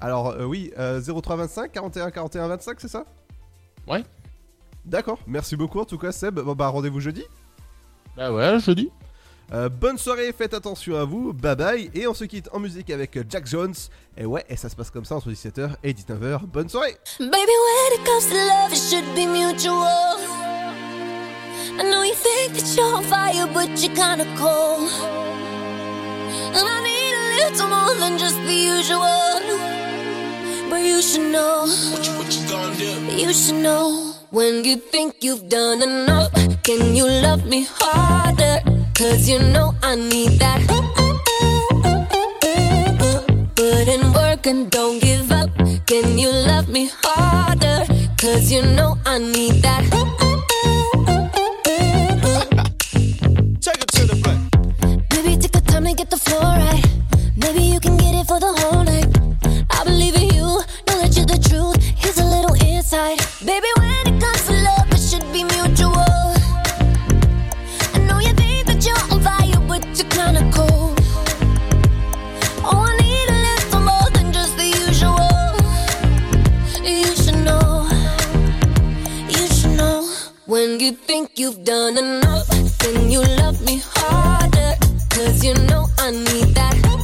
Alors, euh, oui, euh, 0325 41 41 25, c'est ça? Ouais. D'accord, merci beaucoup en tout cas, Seb. Bon, bah, rendez-vous jeudi. Bah ouais, jeudi. Euh, bonne soirée, faites attention à vous, bye bye, et on se quitte en musique avec Jack Jones. Et ouais, et ça se passe comme ça entre 17h et 19h. Bonne soirée! Baby, when it comes to love, it should be mutual. I know you think that you're on fire, but you're kinda cold. And I need a little more than just the usual. But you should know. What you, what you gonna do? You should know. When you think you've done enough, can you love me harder? Cause you know I need that. Put in work and don't give up. Can you love me harder? Cause you know I need that. Take it to the front. Baby, take the time to get the floor right. Maybe you can get it for the whole night. I believe in you, know that you're the truth. Here's a little insight. Baby, when it comes you think you've done enough, then you love me harder. Cause you know I need that.